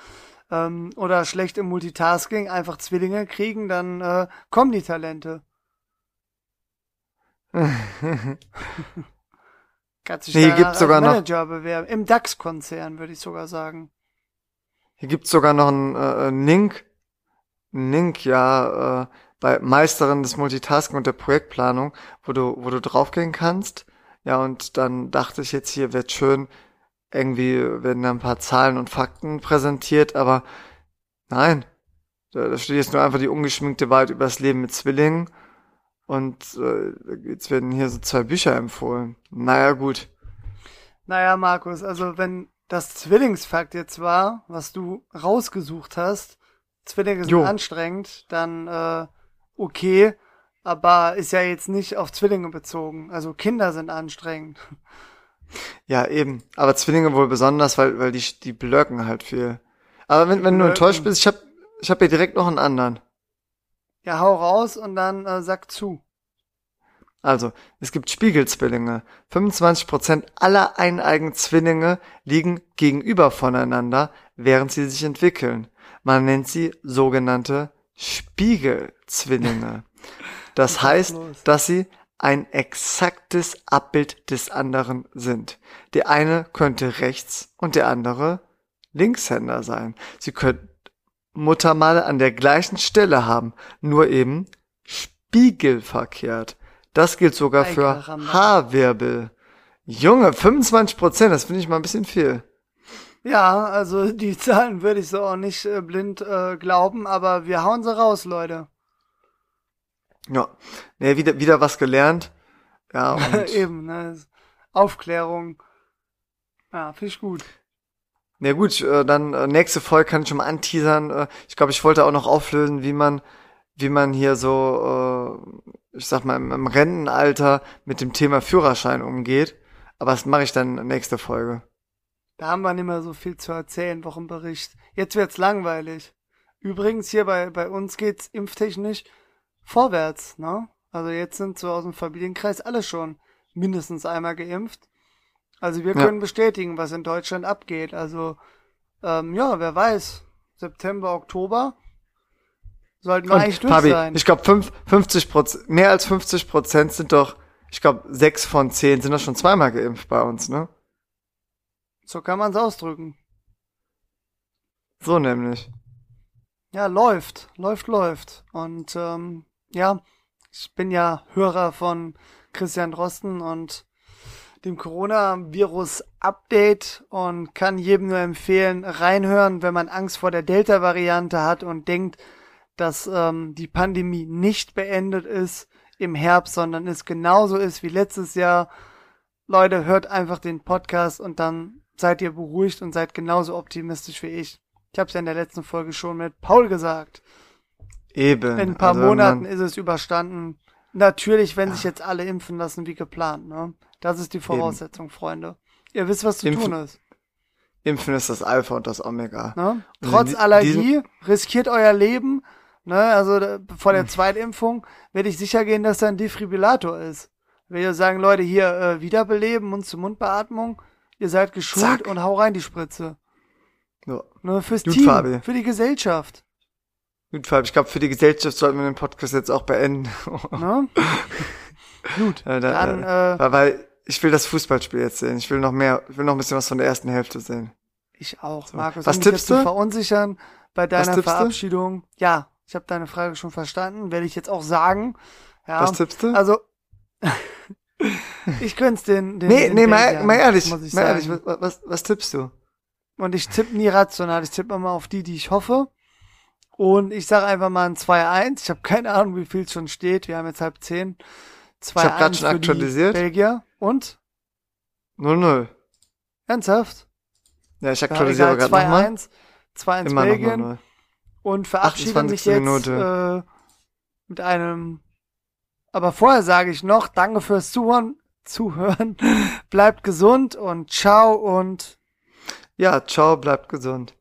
Ähm, oder schlecht im Multitasking, einfach Zwillinge kriegen, dann äh, kommen die Talente. Kannst dich Nee, gibt's sogar noch- Manager bewerben. Im DAX-Konzern, würde ich sogar sagen. Hier gibt's sogar noch einen, äh, Link, einen Link, ja, äh, bei Meisterin des Multitasking und der Projektplanung, wo du, wo du draufgehen kannst. Ja, und dann dachte ich jetzt hier wird schön, irgendwie werden da ein paar Zahlen und Fakten präsentiert, aber nein, da, da steht jetzt nur einfach die ungeschminkte Wahrheit über das Leben mit Zwillingen und äh, jetzt werden hier so zwei Bücher empfohlen. Naja, gut. Naja, Markus, also wenn das Zwillingsfakt jetzt war, was du rausgesucht hast, Zwillinge sind Jo. anstrengend, dann äh, okay, aber ist ja jetzt nicht auf Zwillinge bezogen. Also Kinder sind anstrengend. Ja, eben. Aber Zwillinge wohl besonders, weil, weil die, die blöcken halt viel. Aber wenn, wenn du enttäuscht bist, ich hab, ich hab hier direkt noch einen anderen. Ja, hau raus und dann äh, sag zu. Also, es gibt Spiegelzwillinge. 25% aller eineigen Zwillinge liegen gegenüber voneinander, während sie sich entwickeln. Man nennt sie sogenannte Spiegelzwillinge. Das heißt, dass sie ein exaktes Abbild des anderen sind. Der eine könnte rechts und der andere Linkshänder sein. Sie könnten Muttermale an der gleichen Stelle haben, nur eben spiegelverkehrt. Das gilt sogar für. Haarwirbel. Junge, 25 Prozent, das finde ich mal ein bisschen viel. Ja, also die Zahlen würde ich so auch nicht äh, blind äh, glauben, aber wir hauen sie raus, Leute. Ja, nee, wieder, wieder was gelernt. Ja, und Eben, ne? Aufklärung. Ja, finde ich gut. Na gut, äh, dann äh, nächste Folge kann ich schon mal anteasern. Äh, ich glaube, ich wollte auch noch auflösen, wie man, wie man hier so, äh, ich sag mal, im, im Rentenalter mit dem Thema Führerschein umgeht. Aber das mache ich dann nächste Folge. Da haben wir nicht mehr so viel zu erzählen, Wochenbericht. Jetzt wird's langweilig. Übrigens, hier bei, bei uns geht's impftechnisch vorwärts, ne? Also jetzt sind so aus dem Familienkreis alle schon mindestens einmal geimpft. Also wir Ja. können bestätigen, was in Deutschland abgeht. Also, ähm, ja, wer weiß. September, Oktober sollten wir eigentlich durch Fabi, sein. ich glaube 50 Prozent, mehr als 50 Prozent sind doch, ich glaube sechs von zehn sind doch schon zweimal geimpft bei uns, ne? So kann man's ausdrücken. So nämlich. Ja, läuft, läuft, läuft. Und ähm, ja, ich bin ja Hörer von Christian Drosten und dem Coronavirus-Update und kann jedem nur empfehlen, reinhören, wenn man Angst vor der Delta-Variante hat und denkt, dass ähm, die Pandemie nicht beendet ist im Herbst, sondern es genauso ist wie letztes Jahr. Leute, hört einfach den Podcast und dann seid ihr beruhigt und seid genauso optimistisch wie ich. Ich habe es ja in der letzten Folge schon mit Paul gesagt. Eben. In ein paar Also Monaten ist es überstanden. Natürlich, wenn sich jetzt alle impfen lassen wie geplant. Ne? Das ist die Voraussetzung, Freunde. Ihr wisst, was zu Impfen- tun ist. Impfen ist das Alpha und das Omega. Ne? Also Trotz Allergie riskiert euer Leben. Ne? Also da- vor der Zweitimpfung werde ich sicher gehen, dass da ein Defibrillator ist. Wenn ihr sagen, Leute, hier äh, Wiederbeleben, Mund-zu-Mund-Beatmung, ihr seid geschult Zack. und hau rein die Spritze. Ja. Ne? Fürs Gut, Team, Fabi. für die Gesellschaft. Gut, Fabi, ich glaube, für die Gesellschaft sollten wir den Podcast jetzt auch beenden. Ne? Gut, Äh, dann da, äh, weil, weil ich will das Fußballspiel jetzt sehen. Ich will noch mehr, ich will noch ein bisschen was von der ersten Hälfte sehen. Ich auch, Markus. Was tippst du? verunsichern bei deiner tippst du? Verabschiedung. Ja, ich habe deine Frage schon verstanden. Werde ich jetzt auch sagen. Ja, Was tippst du? also ich gönn's den, den nee, den nee, mal, mal ehrlich, mal ehrlich, sagen. was, was, was tippst du? Und ich tippe nie rational, ich tippe immer auf die, die ich hoffe. Und ich sage einfach mal ein 2-1. Ich habe keine Ahnung, wie viel es schon steht. Wir haben jetzt halb 10. 2-1 hab grad schon für die aktualisiert. Belgier. Und? 0-0. Ernsthaft? Ja, ich aktualisiere gerade nochmal. 2-1. 2-1 Immer noch Belgien. 0-0. und verabschiede mich 28. jetzt äh, mit einem. Aber vorher sage ich noch, danke fürs Zuhören, Zuhören, bleibt gesund und ciao und Ja, ciao, bleibt gesund.